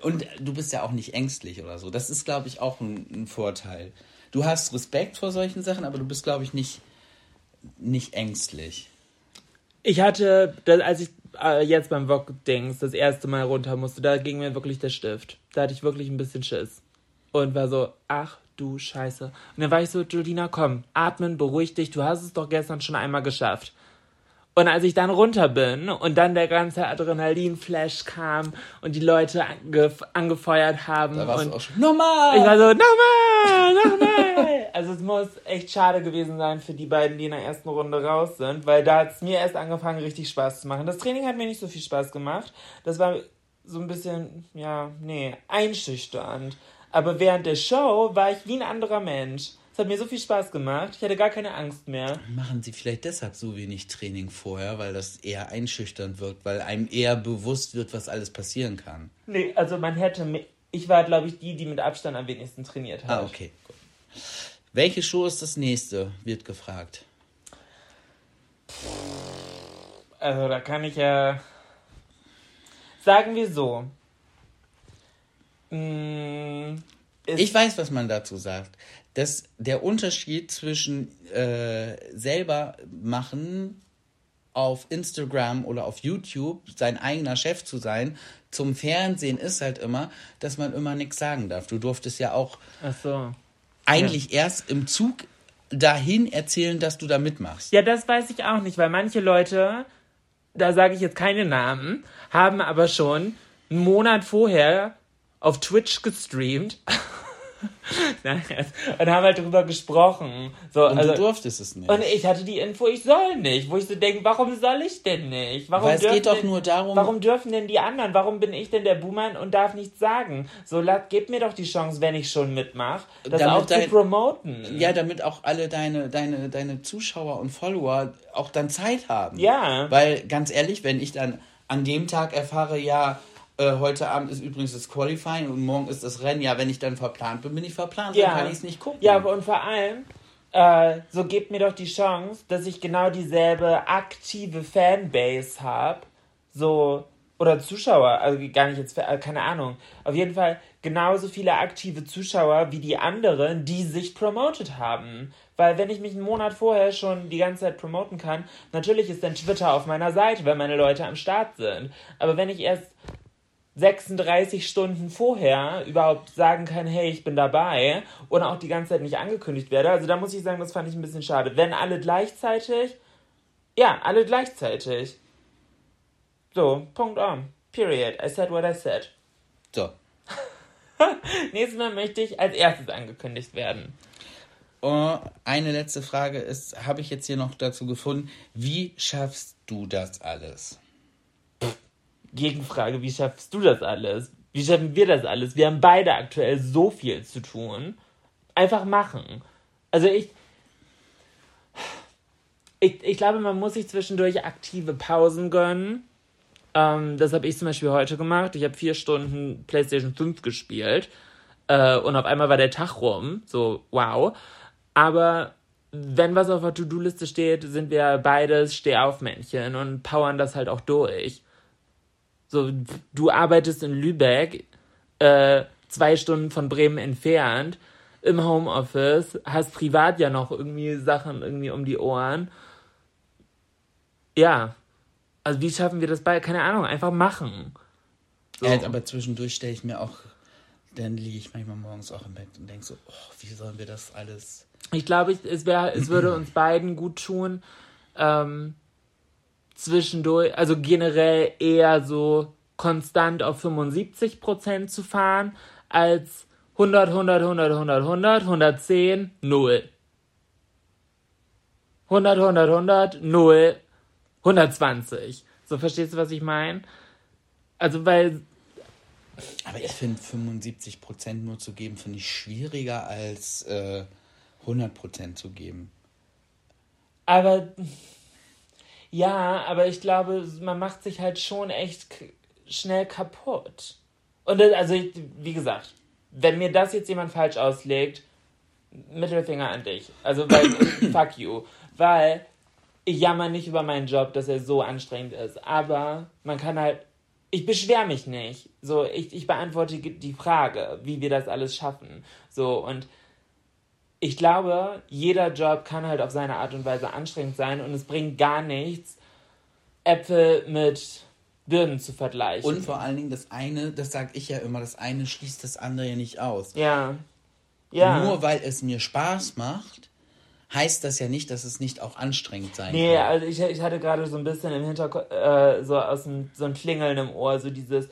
Und du bist ja auch nicht ängstlich oder so. Das ist, glaube ich, auch ein, ein Vorteil. Du hast Respekt vor solchen Sachen, aber du bist, glaube ich, nicht, nicht ängstlich. Ich hatte, als ich äh, jetzt beim Wok-Dings das erste Mal runter musste, da ging mir wirklich der Stift. Da hatte ich wirklich ein bisschen Schiss. Und war so, ach du Scheiße. Und dann war ich so, Jolina, komm, atmen, beruhig dich, du hast es doch gestern schon einmal geschafft. Und als ich dann runter bin und dann der ganze Adrenalin-Flash kam und die Leute angef angefeuert haben Da warst und du auch schon, nochmal! ich war so, nochmal, nochmal. also es muss echt schade gewesen sein für die beiden, die in der ersten Runde raus sind, weil da hat es mir erst angefangen, richtig Spaß zu machen. Das Training hat mir nicht so viel Spaß gemacht. Das war so ein bisschen, ja, nee, einschüchternd. Aber während der Show war ich wie ein anderer Mensch. Es hat mir so viel Spaß gemacht. Ich hatte gar keine Angst mehr. Machen sie vielleicht deshalb so wenig Training vorher, weil das eher einschüchternd wirkt, weil einem eher bewusst wird, was alles passieren kann. Nee, also man hätte, ich war, glaube ich, die, die mit Abstand am wenigsten trainiert hat. Ah, okay. Gut. Welche Show ist das nächste? Wird gefragt. Also da kann ich ja. Sagen wir so. Mm, Ich weiß, was man dazu sagt. dass der Unterschied zwischen äh, selber machen auf Instagram oder auf YouTube sein eigener Chef zu sein zum Fernsehen ist halt immer, dass man immer nichts sagen darf. Du durftest ja auch Ach so. eigentlich erst im Zug dahin erzählen, dass du da mitmachst. Ja, das weiß ich auch nicht, weil manche Leute, da sage ich jetzt keine Namen, haben aber schon einen Monat vorher auf Twitch gestreamt. Und haben halt drüber gesprochen. So, Und also, du durftest es nicht. und ich hatte die Info, ich soll nicht. Wo ich so denke, warum soll ich denn nicht? Warum Weil es dürfen geht doch denn, nur darum- Warum dürfen denn die anderen? Warum bin ich denn der Boomer und darf nichts sagen? So, gebt mir doch die Chance, wenn ich schon mitmache, das Damit auch zu dein- promoten. Ja, damit auch alle deine, deine, deine Zuschauer und Follower auch dann Zeit haben. Ja. Weil, ganz ehrlich, wenn ich dann an dem Tag erfahre, ja, äh, heute Abend ist übrigens das Qualifying und morgen ist das Rennen, ja, wenn ich dann verplant bin, bin ich verplant, dann kann ich es nicht gucken. Ja, und vor allem, äh, so gebt mir doch die Chance, dass ich genau dieselbe aktive Fanbase habe. So, oder Zuschauer, also gar nicht jetzt, äh, keine Ahnung. Auf jeden Fall genauso viele aktive Zuschauer wie die anderen, die sich promotet haben. Weil wenn ich mich einen Monat vorher schon die ganze Zeit promoten kann, natürlich ist dann Twitter auf meiner Seite, wenn meine Leute am Start sind. Aber wenn ich erst 36 Stunden vorher überhaupt sagen kann, hey, ich bin dabei und auch die ganze Zeit nicht angekündigt werde. Also da muss ich sagen, das fand ich ein bisschen schade. Wenn alle gleichzeitig, ja, alle gleichzeitig. So, Punkt on. Period. I said what I said. So. Nächstes Mal möchte ich als erstes angekündigt werden. Oh, eine letzte Frage ist, habe ich jetzt hier noch dazu gefunden, wie schaffst du das alles? Gegenfrage, wie schaffst du das alles? Wie schaffen wir das alles? Wir haben beide aktuell so viel zu tun. Einfach machen. Also ich. Ich, ich glaube, man muss sich zwischendurch aktive Pausen gönnen. Ähm, das habe ich zum Beispiel heute gemacht. Ich habe vier Stunden PlayStation 5 gespielt. Äh, und auf einmal war der Tag rum. So, wow. Aber wenn was auf der To-Do-Liste steht, sind wir beides Stehaufmännchen und powern das halt auch durch. So, du arbeitest in Lübeck, äh, zwei Stunden von Bremen entfernt, im Homeoffice, hast privat ja noch irgendwie Sachen irgendwie um die Ohren. Ja. Also wie schaffen wir das bei? Keine Ahnung, einfach machen. So. Ja, aber zwischendurch stelle ich mir auch, dann liege ich manchmal morgens auch im Bett und denke so, oh, wie sollen wir das alles... Ich glaube, es, wär, es würde uns beiden gut tun, ähm, zwischendurch, also generell eher so konstant auf 75% zu fahren, als 100, 100, 100, 100, 100, 110, 0. 100, 100, 100, 0, 120. So, verstehst du, was ich meine? Also, weil. Aber ich finde 75% nur zu geben, finde ich schwieriger als äh, 100% zu geben. Aber. Ja, aber ich glaube, man macht sich halt schon echt schnell kaputt. Und das, also, wie gesagt, wenn mir das jetzt jemand falsch auslegt, Mittelfinger an dich. Also, weil, fuck you. Weil ich jammer nicht über meinen Job, dass er so anstrengend ist. Aber man kann halt, ich beschwere mich nicht. So, ich, ich beantworte die Frage, wie wir das alles schaffen. So, und ich glaube, jeder Job kann halt auf seine Art und Weise anstrengend sein und es bringt gar nichts, Äpfel mit Birnen zu vergleichen. Und vor allen Dingen das eine, das sage ich ja immer, das eine schließt das andere ja nicht aus. Ja. ja. Nur weil es mir Spaß macht, heißt das ja nicht, dass es nicht auch anstrengend sein nee, kann. Nee, also ich, ich hatte gerade so ein bisschen im Hinterkopf, äh, so aus dem, so ein Klingeln im Ohr, so dieses,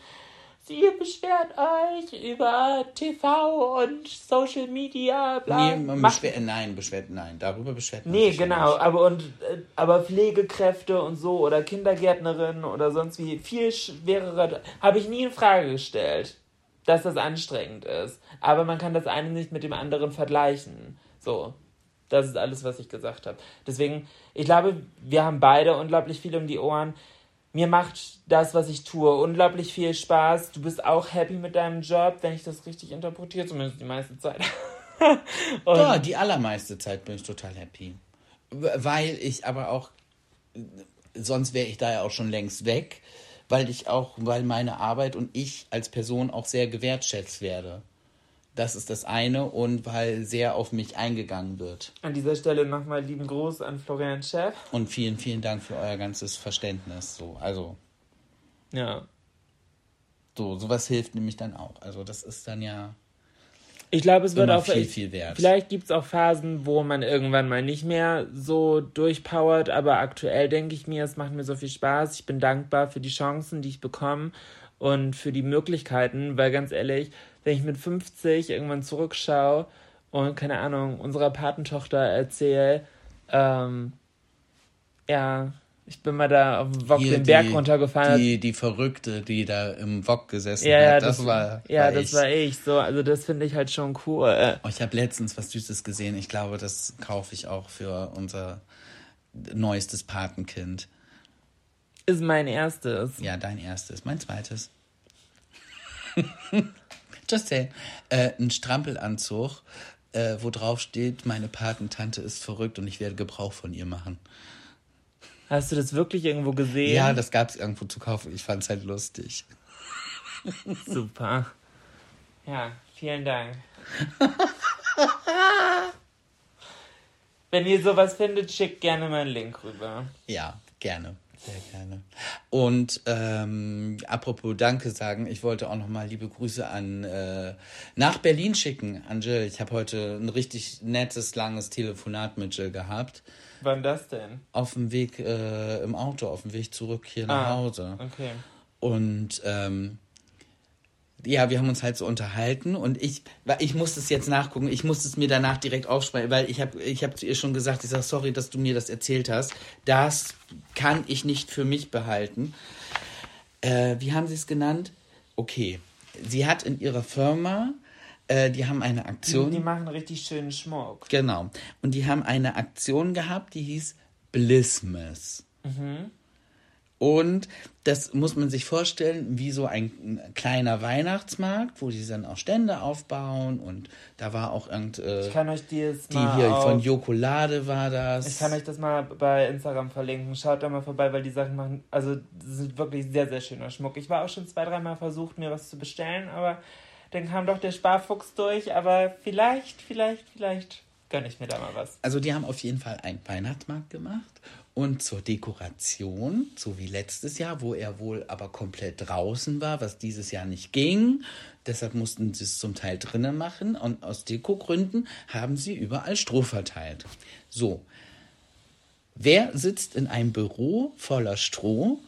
ihr beschwert euch über TV und Social Media, bla. Nee, man beschwert, nein, beschwert, nein, darüber beschwert man Nee, genau, nicht. aber und, äh, aber Pflegekräfte und so oder Kindergärtnerinnen oder sonst wie, viel schwerere, habe ich nie in Frage gestellt, dass das anstrengend ist. Aber man kann das eine nicht mit dem anderen vergleichen. So. Das ist alles, was ich gesagt habe. Deswegen, ich glaube, wir haben beide unglaublich viel um die Ohren mir macht das, was ich tue, unglaublich viel Spaß. Du bist auch happy mit deinem Job, wenn ich das richtig interpretiere, zumindest die meiste Zeit. ja, die allermeiste Zeit bin ich total happy. Weil ich aber auch, sonst wäre ich da ja auch schon längst weg, weil ich auch, weil meine Arbeit und ich als Person auch sehr gewertschätzt werde. Das ist das eine und weil sehr auf mich eingegangen wird. An dieser Stelle nochmal lieben Gruß an Florian Chef. Und vielen, vielen Dank für euer ganzes Verständnis. So, also. Ja. So, sowas hilft nämlich dann auch. Also, das ist dann ja. Ich glaube, es wird auch viel, viel wert. Vielleicht gibt es auch Phasen, wo man irgendwann mal nicht mehr so durchpowert, aber aktuell denke ich mir, es macht mir so viel Spaß. Ich bin dankbar für die Chancen, die ich bekomme und für die Möglichkeiten, weil ganz ehrlich, wenn ich mit 50 irgendwann zurückschaue und, keine Ahnung, unserer Patentochter erzähle, ähm, ja, ich bin mal da auf dem Wok Hier den Berg runtergefahren. Die, die Verrückte, die da im Wok gesessen ja, hat, das, das war, Ja, war das ich. war ich. So, also das finde ich halt schon cool. Oh, ich habe letztens was Süßes gesehen. Ich glaube, das kaufe ich auch für unser neuestes Patenkind. Ist mein erstes. Ja, dein erstes. Mein zweites. Just say. Äh, ein Strampelanzug, äh, wo drauf steht, meine Patentante ist verrückt und ich werde Gebrauch von ihr machen. Hast du das wirklich irgendwo gesehen? Ja, das gab es irgendwo zu kaufen. Ich fand es halt lustig. Super. Ja, vielen Dank. Wenn ihr sowas findet, schickt gerne mal einen Link rüber. Ja, gerne. Sehr gerne. Und ähm, apropos Danke sagen, ich wollte auch nochmal liebe Grüße an äh, nach Berlin schicken, an Jill. Ich habe heute ein richtig nettes, langes Telefonat mit Jill gehabt. Wann das denn? Auf dem Weg äh, im Auto, auf dem Weg zurück hier nach ah, Hause. Okay. Und ähm, ja, wir haben uns halt so unterhalten und ich, ich muss es jetzt nachgucken, ich muss es mir danach direkt aufspeichern, weil ich habe ich hab zu ihr schon gesagt, ich sage, sorry, dass du mir das erzählt hast. Das kann ich nicht für mich behalten. Äh, wie haben sie es genannt? Okay, sie hat in ihrer Firma, äh, die haben eine Aktion. Die, die machen richtig schönen Schmuck. Genau. Und die haben eine Aktion gehabt, die hieß Blissmas. Mhm. Und das muss man sich vorstellen, wie so ein kleiner Weihnachtsmarkt, wo die dann auch Stände aufbauen und da war auch irgend, äh, ich kann euch die hier auf, von Jokolade war das. Ich kann euch das mal bei Instagram verlinken. Schaut da mal vorbei, weil die Sachen machen, also sind wirklich sehr, sehr schöner Schmuck. Ich war auch schon zwei, dreimal versucht, mir was zu bestellen, aber dann kam doch der Sparfuchs durch, aber vielleicht, vielleicht, vielleicht gönne ich mir da mal was. Also die haben auf jeden Fall einen Weihnachtsmarkt gemacht und zur Dekoration, so wie letztes Jahr, wo er wohl aber komplett draußen war, was dieses Jahr nicht ging. Deshalb mussten sie es zum Teil drinnen machen. Und aus Dekogründen haben sie überall Stroh verteilt. So. Wer sitzt in einem Büro voller Stroh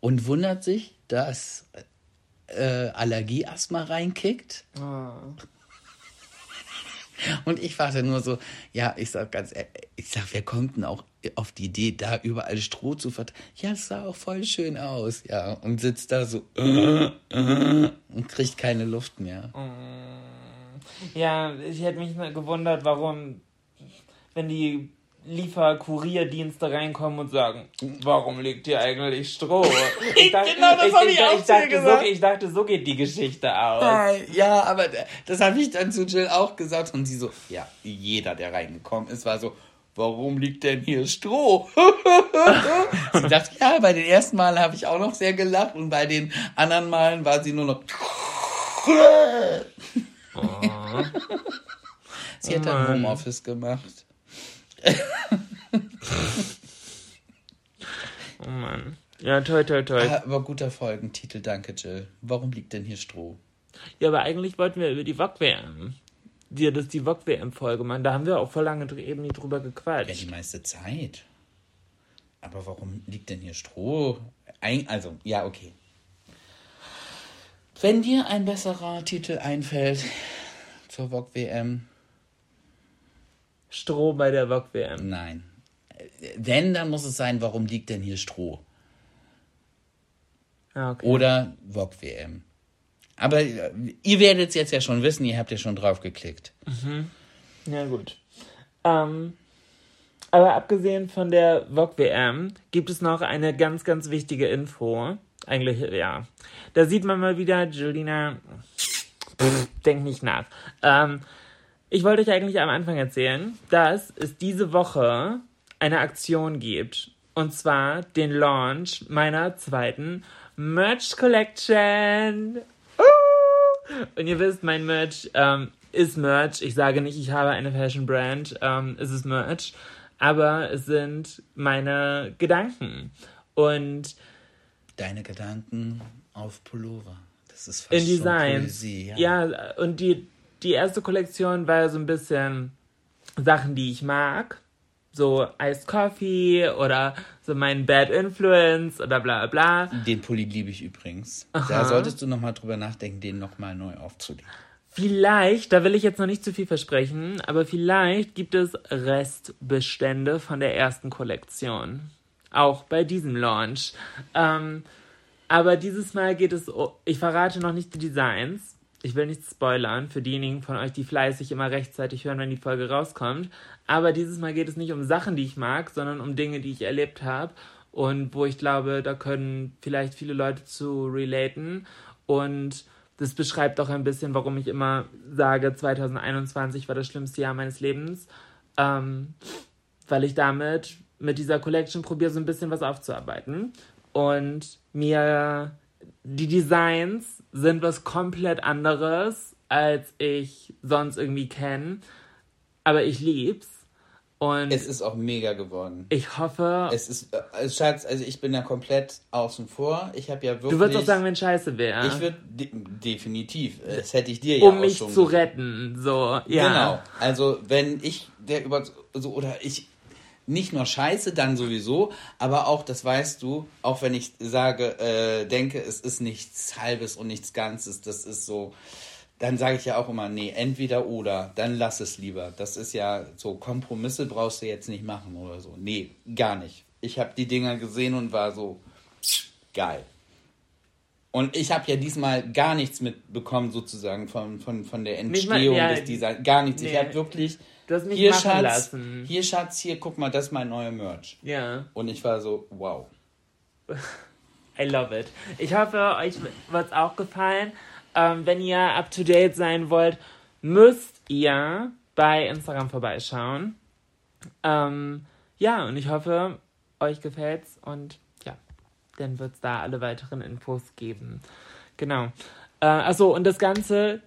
und wundert sich, dass äh, Allergieasthma reinkickt? Oh. Und ich warte nur so, ja, ich sag ganz ehrlich, ich sag, wer kommt denn auch auf die Idee, da überall Stroh zu verteilen? Ja, es sah auch voll schön aus, ja. Und sitzt da so äh, äh, und kriegt keine Luft mehr. Ja, ich hätte mich gewundert, warum, wenn die Lieferkurierdienste reinkommen und sagen, warum liegt hier eigentlich Stroh? Ich dachte, Genau, das hab ich auch zu dir dachte, gesagt. So, ich dachte, so geht die Geschichte aus. Nein, Ja, aber das habe ich dann zu Jill auch gesagt und sie so, ja, jeder, der reingekommen ist, war so, warum liegt denn hier Stroh? sie dachte, ja, bei den ersten Malen habe ich auch noch sehr gelacht und bei den anderen Malen war sie nur noch. sie hat dann. Homeoffice gemacht. Oh Mann. Ja, toi, toi, toi. Ah, Aber guter Folgentitel, danke Jill. Warum liegt denn hier Stroh? Ja, aber eigentlich wollten wir über die VOG-WM. Ja, das ist die VOG-WM-Folge, Mann. Da haben wir auch vor lange eben nicht drüber Ja, gequatscht. die meiste Zeit. Aber warum liegt denn hier Stroh? Ein, also, ja, okay. Wenn dir ein besserer Titel einfällt zur VOG WM, Stroh bei der VOG-WM. nein. Wenn, dann muss es sein, warum liegt denn hier Stroh? Ja, okay. Oder VOG WM. Aber äh, ihr werdet es jetzt ja schon wissen, ihr habt ja schon drauf geklickt. Ja, gut. Ähm, aber abgesehen von der VOG-WM gibt es noch eine ganz, ganz wichtige Info. Eigentlich, ja. Da sieht man mal wieder, Julina, pff, denkt nicht nach. Ähm, ich wollte euch eigentlich am Anfang erzählen, dass es diese Woche eine Aktion gibt. Und zwar den Launch meiner zweiten Merch Collection. Uh! Und ihr wisst, mein Merch ähm, ist Merch. Ich sage nicht, ich habe eine Fashion Brand. Ähm, es ist Merch. Aber es sind meine Gedanken. Und Deine Gedanken auf Pullover. Das ist fast in schon Designs. Poesie, ja. und die, die erste Kollektion war so ein bisschen Sachen, die ich mag. So Iced Coffee oder so mein Bad Influence oder bla bla bla. Den Pulli liebe ich übrigens. Da solltest du nochmal drüber nachdenken, den nochmal neu aufzulegen. Vielleicht, da will ich jetzt noch nicht zu viel versprechen, aber vielleicht gibt es Restbestände von der ersten Kollektion. Auch bei diesem Launch. Ähm, aber dieses Mal geht es, ich verrate noch nicht die Designs. Ich will nichts spoilern für diejenigen von euch, die fleißig immer rechtzeitig hören, wenn die Folge rauskommt. Aber dieses Mal geht es nicht um Sachen, die ich mag, sondern um Dinge, die ich erlebt habe und wo ich glaube, da können vielleicht viele Leute zu relaten. Und das beschreibt auch ein bisschen, warum ich immer sage, 2021 war das schlimmste Jahr meines Lebens. Ähm, weil ich damit mit dieser Collection probiere, so ein bisschen was aufzuarbeiten. Und mir die Designs sind was komplett anderes, als ich sonst irgendwie kenne. Aber ich lieb's. Und Es ist auch mega geworden. ich hoffe, Es ist, äh, also Schatz, also ich bin da komplett außen vor. Ich habe ja wirklich. du würdest auch sagen, wenn scheiße wäre. ich würde de definitiv. Das hätte ich dir ja um auch mich schon zu gesagt. retten. So, ja. Genau. Also wenn ich der über so oder ich nicht nur Scheiße, dann sowieso, aber auch, das weißt du, auch wenn ich sage, äh, denke, es ist nichts Halbes und nichts Ganzes, das ist so, dann sage ich ja auch immer, nee, entweder oder, dann lass es lieber. Das ist ja so, Kompromisse brauchst du jetzt nicht machen oder so. Nee, gar nicht. Ich habe die Dinger gesehen und war so, geil. Und ich habe ja diesmal gar nichts mitbekommen, sozusagen, von, von, von der Nicht mal- Entstehung ja, des Designs. Gar nichts. Ich nee. habe wirklich. Du hast mich hier, machen Schatz, lassen. hier, Schatz, hier, guck mal, das ist mein neuer Merch. Ja. Und ich war so, wow. I love it. Ich hoffe, euch wird's auch gefallen. Ähm, wenn ihr up to date sein wollt, müsst ihr bei Instagram vorbeischauen. Ähm, ja, und ich hoffe, euch gefällt's und ja, dann wird's da alle weiteren Infos geben. Genau. Äh, achso, und das Ganze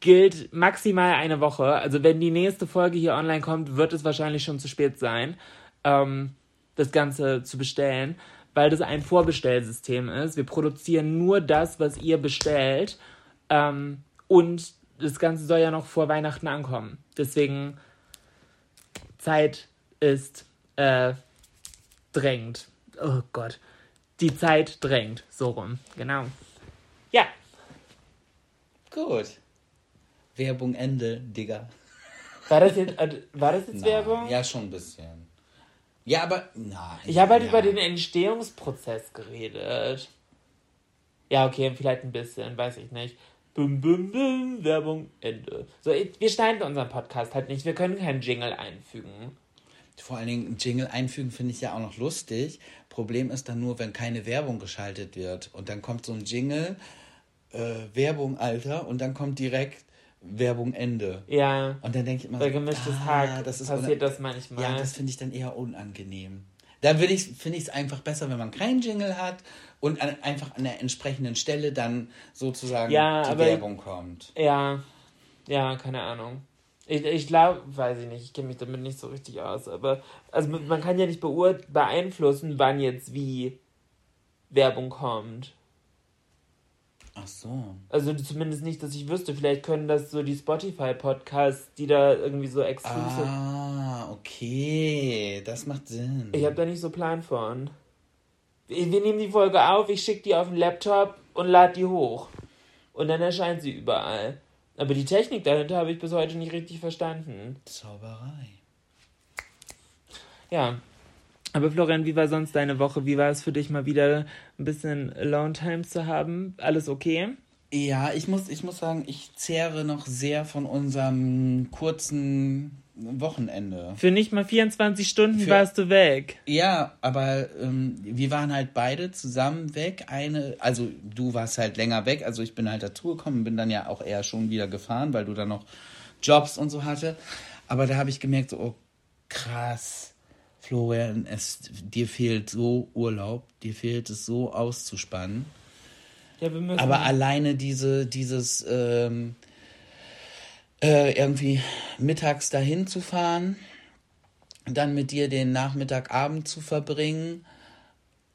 gilt maximal eine Woche. Also wenn die nächste Folge hier online kommt, wird es wahrscheinlich schon zu spät sein, ähm, das Ganze zu bestellen, weil das ein Vorbestellsystem ist. Wir produzieren nur das, was ihr bestellt. Ähm, und das Ganze soll ja noch vor Weihnachten ankommen. Deswegen Zeit ist äh, drängend. Oh Gott. Die Zeit drängt. So rum. Genau. Ja. Gut. Werbung Ende, Digga. War das jetzt, äh, war das jetzt Werbung? Ja, schon ein bisschen. Ja, aber nein. Ich habe halt ja. über den Entstehungsprozess geredet. Ja, okay, vielleicht ein bisschen, weiß ich nicht. Bum, bum, bum, Werbung, Ende. So, wir schneiden unseren Podcast halt nicht. Wir können keinen Jingle einfügen. Vor allen Dingen Jingle einfügen finde ich ja auch noch lustig. Problem ist dann nur, wenn keine Werbung geschaltet wird. Und dann kommt so ein Jingle, äh, Werbung, Alter, und dann kommt direkt Werbung, Ende. Ja, Und dann denke ich immer bei so, gemischtes ah, Hack das ist passiert das manchmal. Ja, das finde ich dann eher unangenehm. Da ich, finde ich es einfach besser, wenn man keinen Jingle hat und an, einfach an der entsprechenden Stelle dann sozusagen Ja, die Werbung kommt. Ja, ja, keine Ahnung. Ich, ich glaube, weiß ich nicht, ich kenne mich damit nicht so richtig aus, aber also man kann ja nicht beeinflussen, wann jetzt wie Werbung kommt. Ach so. Also zumindest nicht, dass ich wüsste. Vielleicht können das so die Spotify-Podcasts, die da irgendwie so exclusive. Ah, okay. Das macht Sinn. Ich habe da nicht so Plan von. Wir wir nehmen die Folge auf, ich schicke die auf den Laptop und lade die hoch. Und dann erscheint sie überall. Aber die Technik dahinter habe ich bis heute nicht richtig verstanden. Zauberei. Ja. Aber Florian, wie war sonst deine Woche? Wie war es für dich mal wieder ein bisschen Alone Time zu haben? Alles okay? Ja, ich muss, ich muss sagen, ich zehre noch sehr von unserem kurzen Wochenende. Für nicht mal 24 Stunden Für- warst du weg. Ja, aber ähm, wir waren halt beide zusammen weg. Eine, also du warst halt länger weg, also ich bin halt dazugekommen, bin dann ja auch eher schon wieder gefahren, weil du dann noch Jobs und so hatte. Aber da habe ich gemerkt, so, oh krass, Florian, es, dir fehlt so Urlaub, dir fehlt es so auszuspannen. Ja. Aber alleine diese, dieses ähm, äh, irgendwie mittags dahin zu fahren, dann mit dir den Nachmittagabend zu verbringen,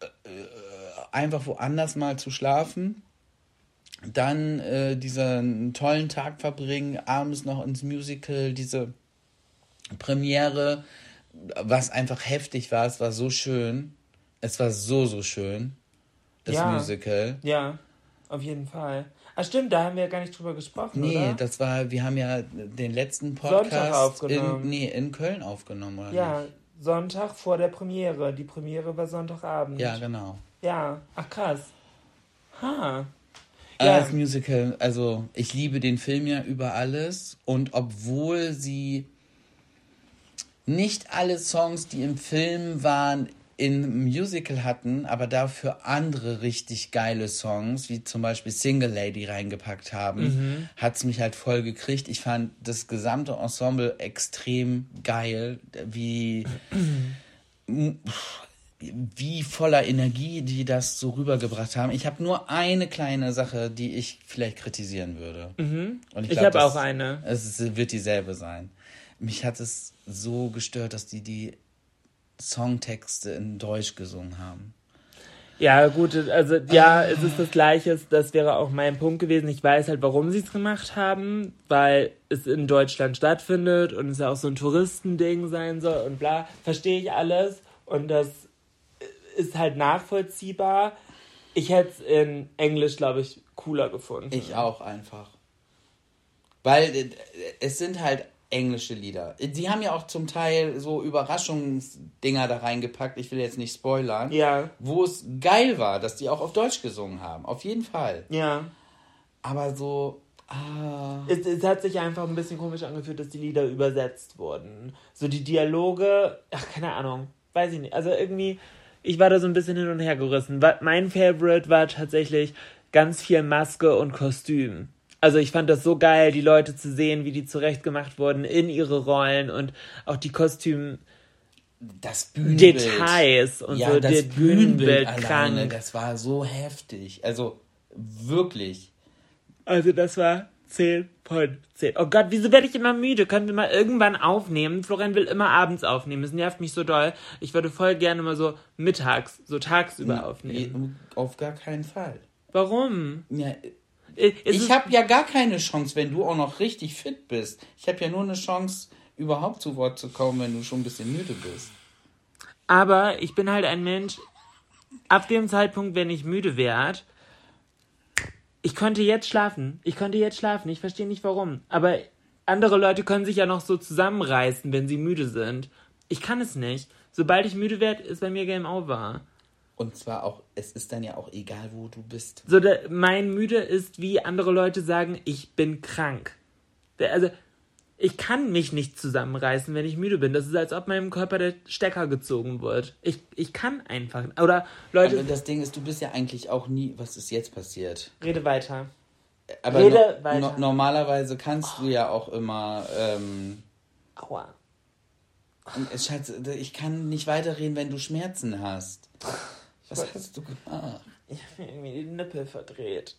äh, einfach woanders mal zu schlafen, dann äh, diesen tollen Tag verbringen, abends noch ins Musical, diese Premiere, was einfach heftig war, es war so schön, es war so, so schön, das Ja. Musical. Ja, auf jeden Fall. Ah, stimmt, da haben wir ja gar nicht drüber gesprochen, Nee, oder? das war, wir haben ja den letzten Sonntag Podcast aufgenommen. In, nee, in Köln aufgenommen, oder ja, nicht? Sonntag vor der Premiere. Die Premiere war Sonntagabend. Ja, genau. Ja, ach krass. Ha. Ja. Ja. Das Musical, also ich liebe den Film ja über alles und obwohl sie nicht alle Songs, die im Film waren, im Musical hatten, aber dafür andere richtig geile Songs, wie zum Beispiel Single Lady reingepackt haben, hat's mich halt voll gekriegt. Ich fand das gesamte Ensemble extrem geil, wie wie voller Energie die das so rübergebracht haben. Ich habe nur eine kleine Sache, die ich vielleicht kritisieren würde. Und Ich glaub, habe das- auch eine. Es wird dieselbe sein. Mich hat es so gestört, dass die die Songtexte in Deutsch gesungen haben. Ja, gut, also ja, es ist das Gleiche. Das wäre auch mein Punkt gewesen. Ich weiß halt, warum sie es gemacht haben, weil es in Deutschland stattfindet und es ja auch so ein Touristending sein soll und bla. Verstehe ich alles und das ist halt nachvollziehbar. Ich hätte es in Englisch, glaube ich, cooler gefunden. Ich auch einfach. Weil äh, es sind halt englische Lieder. Die haben ja auch zum Teil so Überraschungsdinger da reingepackt. Ich will jetzt nicht spoilern. Ja, Wo es geil war, dass die auch auf Deutsch gesungen haben. Auf jeden Fall. ja. Aber so. Ah. Es, es hat sich einfach ein bisschen komisch angefühlt, dass die Lieder übersetzt wurden. So die Dialoge, ach, keine Ahnung, weiß ich nicht. Also irgendwie, ich war da so ein bisschen hin und her gerissen. Mein Favorite war tatsächlich ganz viel Maske und Kostüm. Also ich fand das so geil, die Leute zu sehen, wie die zurechtgemacht wurden in ihre Rollen und auch die Kostüm Das Bühnenbild. Details und ja, so das das Bühnenbild alleine, krank. das war so heftig. Also wirklich. Also das war 10 von 10. Oh Gott, wieso werde ich immer müde? Können wir mal irgendwann aufnehmen? Florian will immer abends aufnehmen. Es nervt mich so doll. Ich würde voll gerne mal so mittags, so tagsüber aufnehmen. Auf gar keinen Fall. Warum? Ja, ich ist- habe ja gar keine Chance, wenn du auch noch richtig fit bist. Ich habe ja nur eine Chance, überhaupt zu Wort zu kommen, wenn du schon ein bisschen müde bist. Aber ich bin halt ein Mensch, ab dem Zeitpunkt, wenn ich müde werde, ich könnte jetzt schlafen. Ich könnte jetzt schlafen. Ich verstehe nicht warum. Aber andere Leute können sich ja noch so zusammenreißen, wenn sie müde sind. Ich kann es nicht. Sobald ich müde werde, ist bei mir Game Over. Und zwar auch, es ist dann ja auch egal, wo du bist. So, der, mein müde ist, wie andere Leute sagen, ich bin krank. Also, ich kann mich nicht zusammenreißen, wenn ich müde bin. Das ist, als ob meinem Körper der Stecker gezogen wird. Ich, ich kann einfach. Oder Leute. Aber das Ding ist, du bist ja eigentlich auch nie. Was ist jetzt passiert? Rede weiter. Aber Rede no, weiter. no, normalerweise kannst du ja auch immer. Ähm, Aua. Schatz, ich kann nicht weiterreden, wenn du Schmerzen hast. Was hast du gemacht? Ich habe mir irgendwie die Nippel verdreht.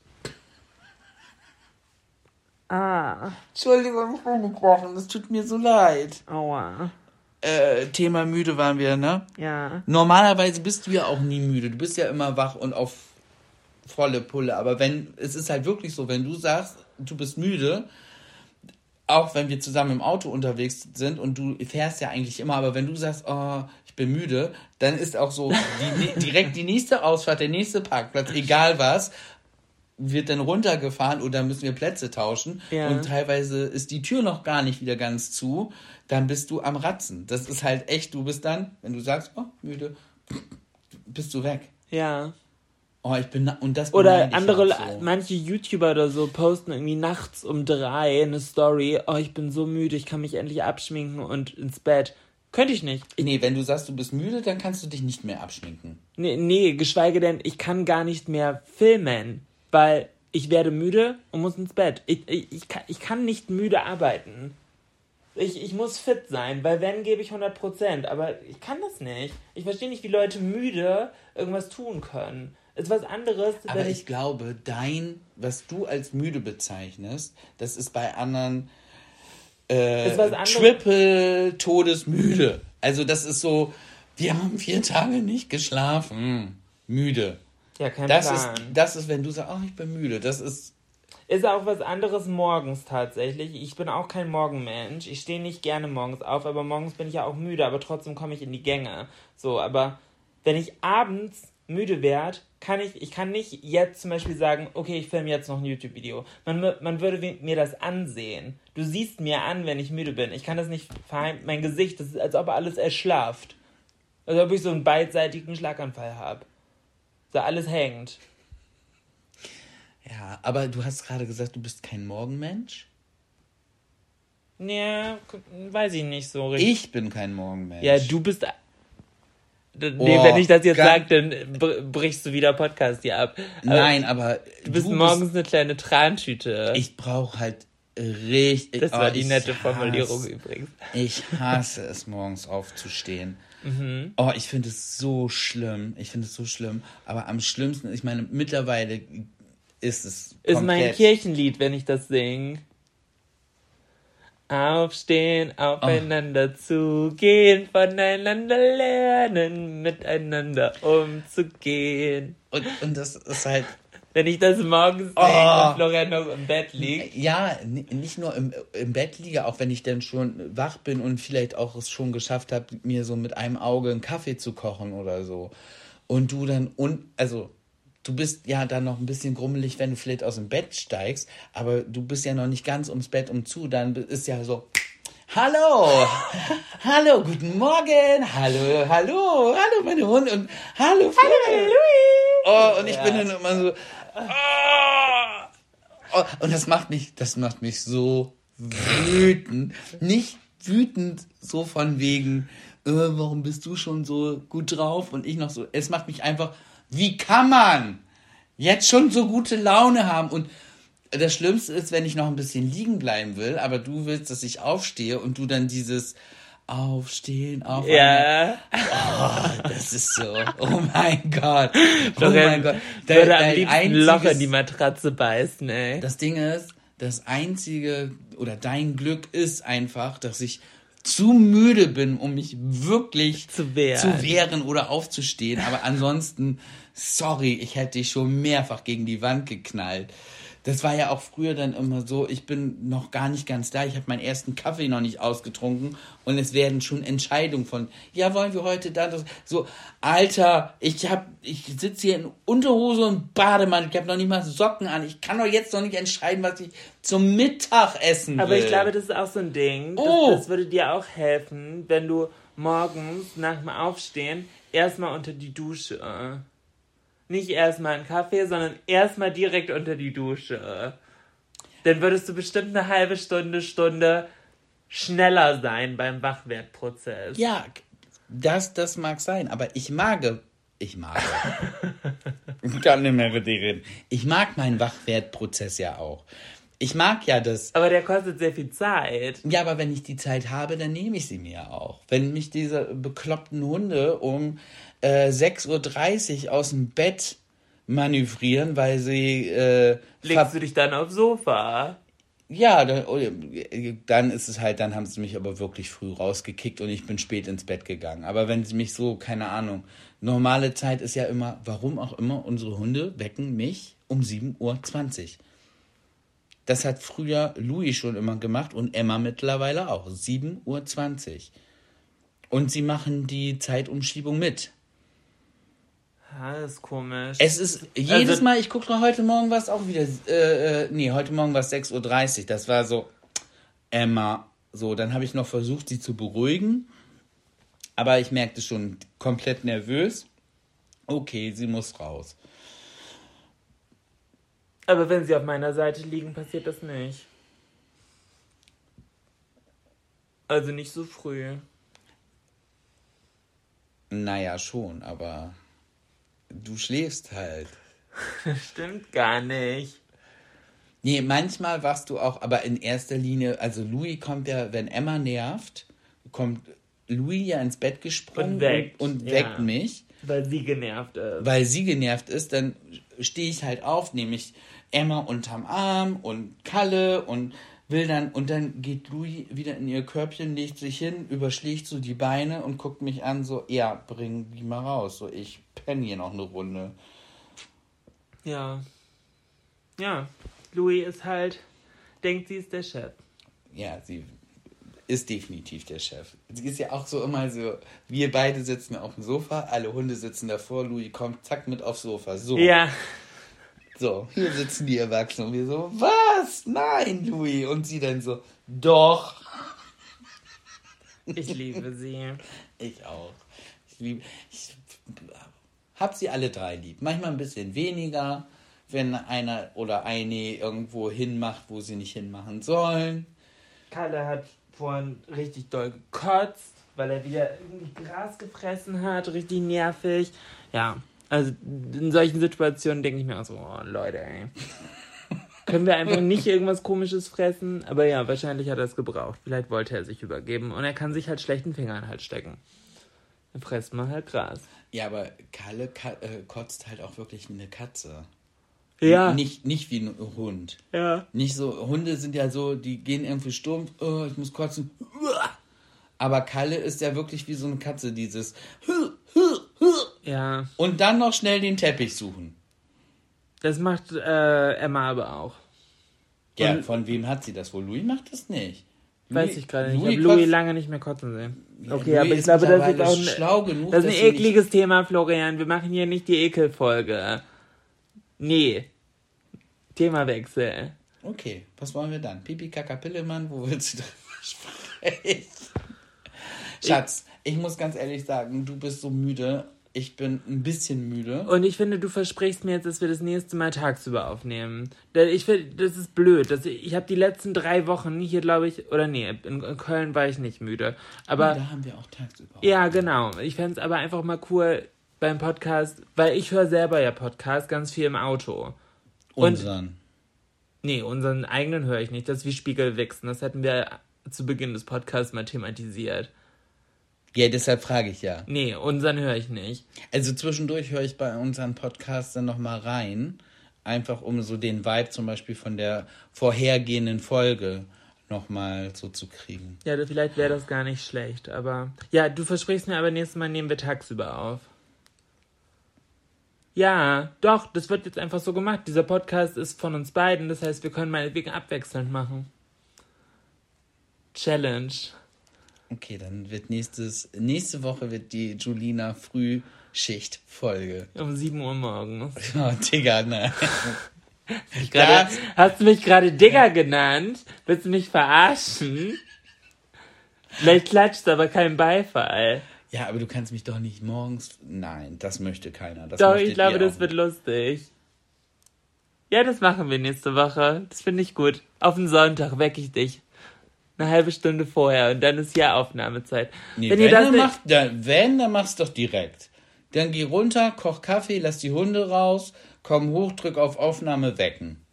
Ah. Entschuldigung, ich bin gebrochen. Es tut mir so leid. Aua. Äh, Thema müde waren wir, ne? Ja. Normalerweise bist du ja auch nie müde. Du bist ja immer wach und auf volle Pulle. Aber wenn, es ist halt wirklich so, wenn du sagst, du bist müde, auch wenn wir zusammen im Auto unterwegs sind und du fährst ja eigentlich immer, aber wenn du sagst, oh, ich bin müde, dann ist auch so die, direkt die nächste Ausfahrt, der nächste Parkplatz, egal was, wird dann runtergefahren oder müssen wir Plätze tauschen Ja. und teilweise ist die Tür noch gar nicht wieder ganz zu, dann bist du am Ratzen. Das ist halt echt, du bist dann, wenn du sagst, oh, müde, bist du weg. Ja. Oh, ich bin, und das Oder andere, so. manche YouTuber oder so posten irgendwie nachts um drei eine Story. Oh, ich bin so müde, ich kann mich endlich abschminken und ins Bett. Könnte ich nicht. Ich, Nee, wenn du sagst, du bist müde, dann kannst du dich nicht mehr abschminken. nee, nee, geschweige denn, ich kann gar nicht mehr filmen, weil ich werde müde und muss ins Bett. Ich, ich, ich, kann, ich kann nicht müde arbeiten. Ich, ich muss fit sein, weil wenn, gebe ich 100%, aber ich kann das nicht. Ich verstehe nicht, wie Leute müde irgendwas tun können. Ist was anderes, Aber ich glaube, dein, was du als müde bezeichnest, das ist bei anderen äh, Ist was anderes. Triple Todesmüde. Also das ist so, wir haben vier Tage nicht geschlafen. Müde. ja, kein Das Plan. ist, das ist, wenn du sagst, oh, ich bin müde. Das ist, Ist auch was anderes morgens tatsächlich. Ich bin auch kein Morgenmensch. Ich stehe nicht gerne morgens auf, aber morgens bin ich ja auch müde, aber trotzdem komme ich in die Gänge. So, aber wenn ich abends müde werde, kann ich, ich kann nicht jetzt zum Beispiel sagen, okay, ich filme jetzt noch ein YouTube-Video. Man, man würde mir das ansehen. Du siehst mir an, wenn ich müde bin. Ich kann das nicht verheim, mein Gesicht, das ist, als ob alles erschlafft. Als ob ich so einen beidseitigen Schlaganfall habe. So alles hängt. ja, aber du hast gerade gesagt, du bist kein Morgenmensch. Ja, weiß ich nicht so richtig. Ich bin kein Morgenmensch. Ja, du bist. Nee, Oh, wenn ich das jetzt sage, dann br- brichst du wieder Podcast hier ab. Aber Nein, aber Du bist morgens eine kleine Trantüte. ich brauche halt richtig. das war oh, die ich nette hasse- Formulierung übrigens. Ich hasse es, morgens aufzustehen. Mhm. Oh, ich finde es so schlimm. Ich finde es so schlimm. Aber am schlimmsten, ich meine, mittlerweile ist es. Ist mein Kirchenlied, wenn ich das singe. Aufstehen, aufeinander zugehen, voneinander lernen, miteinander umzugehen. Und, und das ist halt. Wenn ich das morgens Oh. und Florian noch im Bett liegt. Ja, ni- nicht nur im, im Bett liege, auch wenn ich dann schon wach bin und vielleicht auch es schon geschafft habe, mir so mit einem Auge einen Kaffee zu kochen oder so. Und du dann, und, also, du bist ja dann noch ein bisschen grummelig, wenn du vielleicht aus dem Bett steigst, aber du bist ja noch nicht ganz ums Bett um zu, dann ist ja so, Hallo, hallo, guten Morgen, hallo, hallo, hallo meine Hunde und hallo, hallo, Oh, und ich bin dann immer so, oh, oh, und das macht mich, das macht mich so wütend. Nicht wütend so von wegen, äh, warum bist du schon so gut drauf und ich noch so. Es macht mich einfach, wie kann man jetzt schon so gute Laune haben und das Schlimmste ist, wenn ich noch ein bisschen liegen bleiben will, aber du willst, dass ich aufstehe und du dann dieses Aufstehen, auf Ja. das ist so. Oh mein Gott. Oh Florian mein Gott. würde am liebsten Loch in die Matratze beißen, ey. Das Ding ist, das einzige oder dein Glück ist einfach, dass ich zu müde bin, um mich wirklich Zu wehren. zu wehren oder aufzustehen. Aber ansonsten, sorry, ich hätte dich schon mehrfach gegen die Wand geknallt. Das war ja auch früher dann immer so, ich bin noch gar nicht ganz da, ich habe meinen ersten Kaffee noch nicht ausgetrunken und es werden schon Entscheidungen von, ja, wollen wir heute da das so Alter, ich hab ich sitze hier in Unterhose und Bademantel, ich habe noch nicht mal Socken an. Ich kann doch jetzt noch nicht entscheiden, was ich zum Mittag essen will. Aber ich glaube, das ist auch so ein Ding. Das, Oh. das würde dir auch helfen, wenn du morgens nach dem Aufstehen erstmal unter die Dusche. Nicht erstmal einen Kaffee, sondern erstmal direkt unter die Dusche. Dann würdest du bestimmt eine halbe Stunde, Stunde schneller sein beim Wachwertprozess. Ja, das, das mag sein, aber ich mag, ich mag, ich kann nicht mehr mit dir reden. Ich mag meinen Wachwertprozess ja auch. Ich mag ja das, Aber der kostet sehr viel Zeit. ja, aber wenn ich die Zeit habe, dann nehme ich sie mir auch. Wenn mich diese bekloppten Hunde um äh, 6.30 Uhr aus dem Bett manövrieren, weil sie äh, Legst du dich dann aufs Sofa? Ja, dann, oh, dann ist es halt, dann haben sie mich aber wirklich früh rausgekickt und ich bin spät ins Bett gegangen. Aber wenn sie mich so, keine Ahnung, normale Zeit ist ja immer, warum auch immer, unsere Hunde wecken mich um 7.20 Uhr. Das hat früher Louis schon immer gemacht und Emma mittlerweile auch. 7.20 Uhr. Und sie machen die Zeitumschiebung mit. Ja, das ist komisch. Es ist jedes Also- Mal, ich gucke heute Morgen war es auch wieder, äh, äh, nee, heute Morgen war es 6.30 Uhr. Das war so, Emma, so, dann habe ich noch versucht, sie zu beruhigen. Aber ich merkte schon, komplett nervös. Okay, sie muss raus. Aber wenn sie auf meiner Seite liegen, passiert das nicht. Also nicht so früh. Naja, schon, aber du schläfst halt. Stimmt gar nicht. Nee, manchmal wachst du auch, aber in erster Linie, also Louis kommt ja, wenn Emma nervt, kommt Louis ja ins Bett gesprungen Und weckt, und, und ja. weckt mich. Weil sie genervt ist. weil sie genervt ist, dann stehe ich halt auf, nehme ich Emma unterm Arm und Kalle und will dann, und dann geht Louis wieder in ihr Körbchen, legt sich hin, überschlägt so die Beine und guckt mich an, so, ja, bring die mal raus, so, ich penne hier noch eine Runde. Ja. Ja. Louis ist halt, denkt, sie ist der Chef. Ja, sie ist definitiv der Chef. Sie ist ja auch so immer so, wir beide sitzen auf dem Sofa, alle Hunde sitzen davor, Louis kommt, zack, mit aufs Sofa, so. Ja. So, hier sitzen die Erwachsenen und wir so, was? Nein, Louis. Und sie dann so, doch. Ich liebe sie. Ich auch. Ich, lieb, ich hab sie alle drei lieb. Manchmal ein bisschen weniger, wenn einer oder eine irgendwo hinmacht, wo sie nicht hinmachen sollen. Kalle hat vorhin richtig doll gekotzt, weil er wieder irgendwie Gras gefressen hat, richtig nervig. Ja, also in solchen Situationen denke ich mir auch so, oh Leute, ey. Können wir einfach nicht irgendwas komisches fressen? Aber ja, wahrscheinlich hat er es gebraucht. Vielleicht wollte er sich übergeben und er kann sich halt schlechten Fingern halt stecken. Dann fresst man halt Gras. Ja, aber Kalle ka äh, kotzt halt auch wirklich wie eine Katze. Ja. Nicht, nicht wie ein Hund. Ja. Nicht so, Hunde sind ja so, die gehen irgendwie stumpf, oh, ich muss kotzen. Aber Kalle ist ja wirklich wie so eine Katze, dieses Ja. und dann noch schnell den Teppich suchen. Das macht äh, Emma aber auch. Ja, Und- von wem hat sie das wohl? Louis macht das nicht. Weiß Louis- ich gerade nicht. Ich habe Louis lange nicht mehr kotzen sehen. Ja, Okay, Louis aber ich glaube, das ist auch ein, schlau genug, das ist ein ekliges Thema, Florian. Wir machen hier nicht die Ekelfolge. Nee. Themawechsel. Okay, was wollen wir dann? Pipi Kaka Pillemann, wo willst du drüber sprechen? Schatz, ich muss ganz ehrlich sagen, du bist so müde. Ich bin ein bisschen müde. Und ich finde, du versprichst mir jetzt, dass wir das nächste Mal tagsüber aufnehmen. Denn Ich finde, das ist blöd. Das, ich habe die letzten drei Wochen hier, glaube ich, oder nee, in in Köln war ich nicht müde. Aber da haben wir auch tagsüber. Ja, genau. Ich fände es aber einfach mal cool beim Podcast, weil ich höre selber ja Podcast ganz viel im Auto. Und Unseren. nee, unseren eigenen höre ich nicht. Das ist wie Spiegelwichsen. Das hatten wir zu Beginn des Podcasts mal thematisiert. Ja, deshalb frage ich ja. Nee, unseren höre ich nicht. Also zwischendurch höre ich bei unseren Podcasts dann nochmal rein. Einfach um so den Vibe zum Beispiel von der vorhergehenden Folge nochmal so zu kriegen. Ja, vielleicht wäre das gar nicht schlecht. Aber ja, du versprichst mir aber nächstes Mal nehmen wir tagsüber auf. Ja, doch, das wird jetzt einfach so gemacht. Dieser Podcast ist von uns beiden, das heißt, wir können meinetwegen abwechselnd machen. Challenge. Okay, dann wird nächstes, nächste Woche wird die Julina Frühschicht-Folge. Um 7 Uhr morgens. Oh, Digga, ne. Grade, hast du mich gerade Digger genannt? Willst du mich verarschen? Vielleicht klatscht aber kein Beifall. Ja, aber du kannst mich doch nicht morgens. Nein, das möchte keiner. Das doch, ich glaube, das wird lustig. Ja, das machen wir nächste Woche. Das finde ich gut. Auf den Sonntag wecke ich dich. Eine halbe Stunde vorher und dann ist hier Aufnahmezeit. Nee, wenn, wenn, ihr das dann macht, dann, wenn, dann mach's doch direkt. Dann geh runter, koch Kaffee, lass die Hunde raus, komm hoch, drück auf Aufnahme, wecken.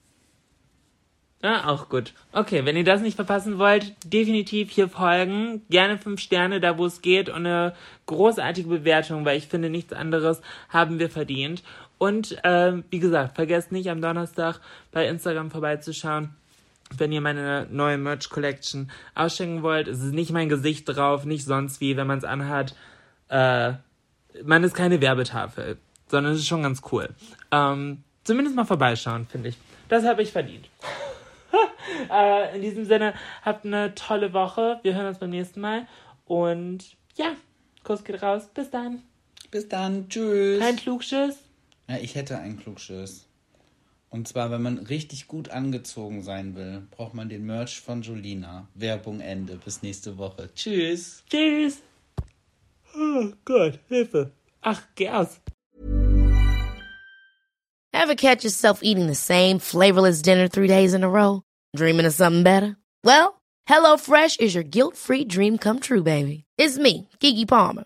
Ja, auch gut. Okay, wenn ihr das nicht verpassen wollt, definitiv hier folgen. Gerne fünf Sterne, da wo es geht und eine großartige Bewertung, weil ich finde, nichts anderes haben wir verdient. Und äh, wie gesagt, vergesst nicht am Donnerstag bei Instagram vorbeizuschauen. Wenn ihr meine neue Merch Collection ausschenken wollt, es ist nicht mein Gesicht drauf, nicht sonst wie, wenn man es anhat. Äh, man ist keine Werbetafel, sondern es ist schon ganz cool. Ähm, zumindest mal vorbeischauen, finde ich. Das habe ich verdient. äh, in diesem Sinne, habt eine tolle Woche. Wir hören uns beim nächsten Mal. Und ja, Kuss geht raus. Bis dann. Bis dann. Tschüss. Kein Klugschiss? Ja, ich hätte einen Klugschiss. Und zwar, wenn man richtig gut angezogen sein will, braucht man den Merch von Jolina. Werbung Ende. Bis nächste Woche. Tschüss. Tschüss. Oh Gott, Hilfe. Ach, geh aus. Ever catch yourself eating the same flavorless dinner three days in a row? Dreaming of something better? Well, HelloFresh is your guilt-free dream come true, baby. It's me, Kiki Palmer.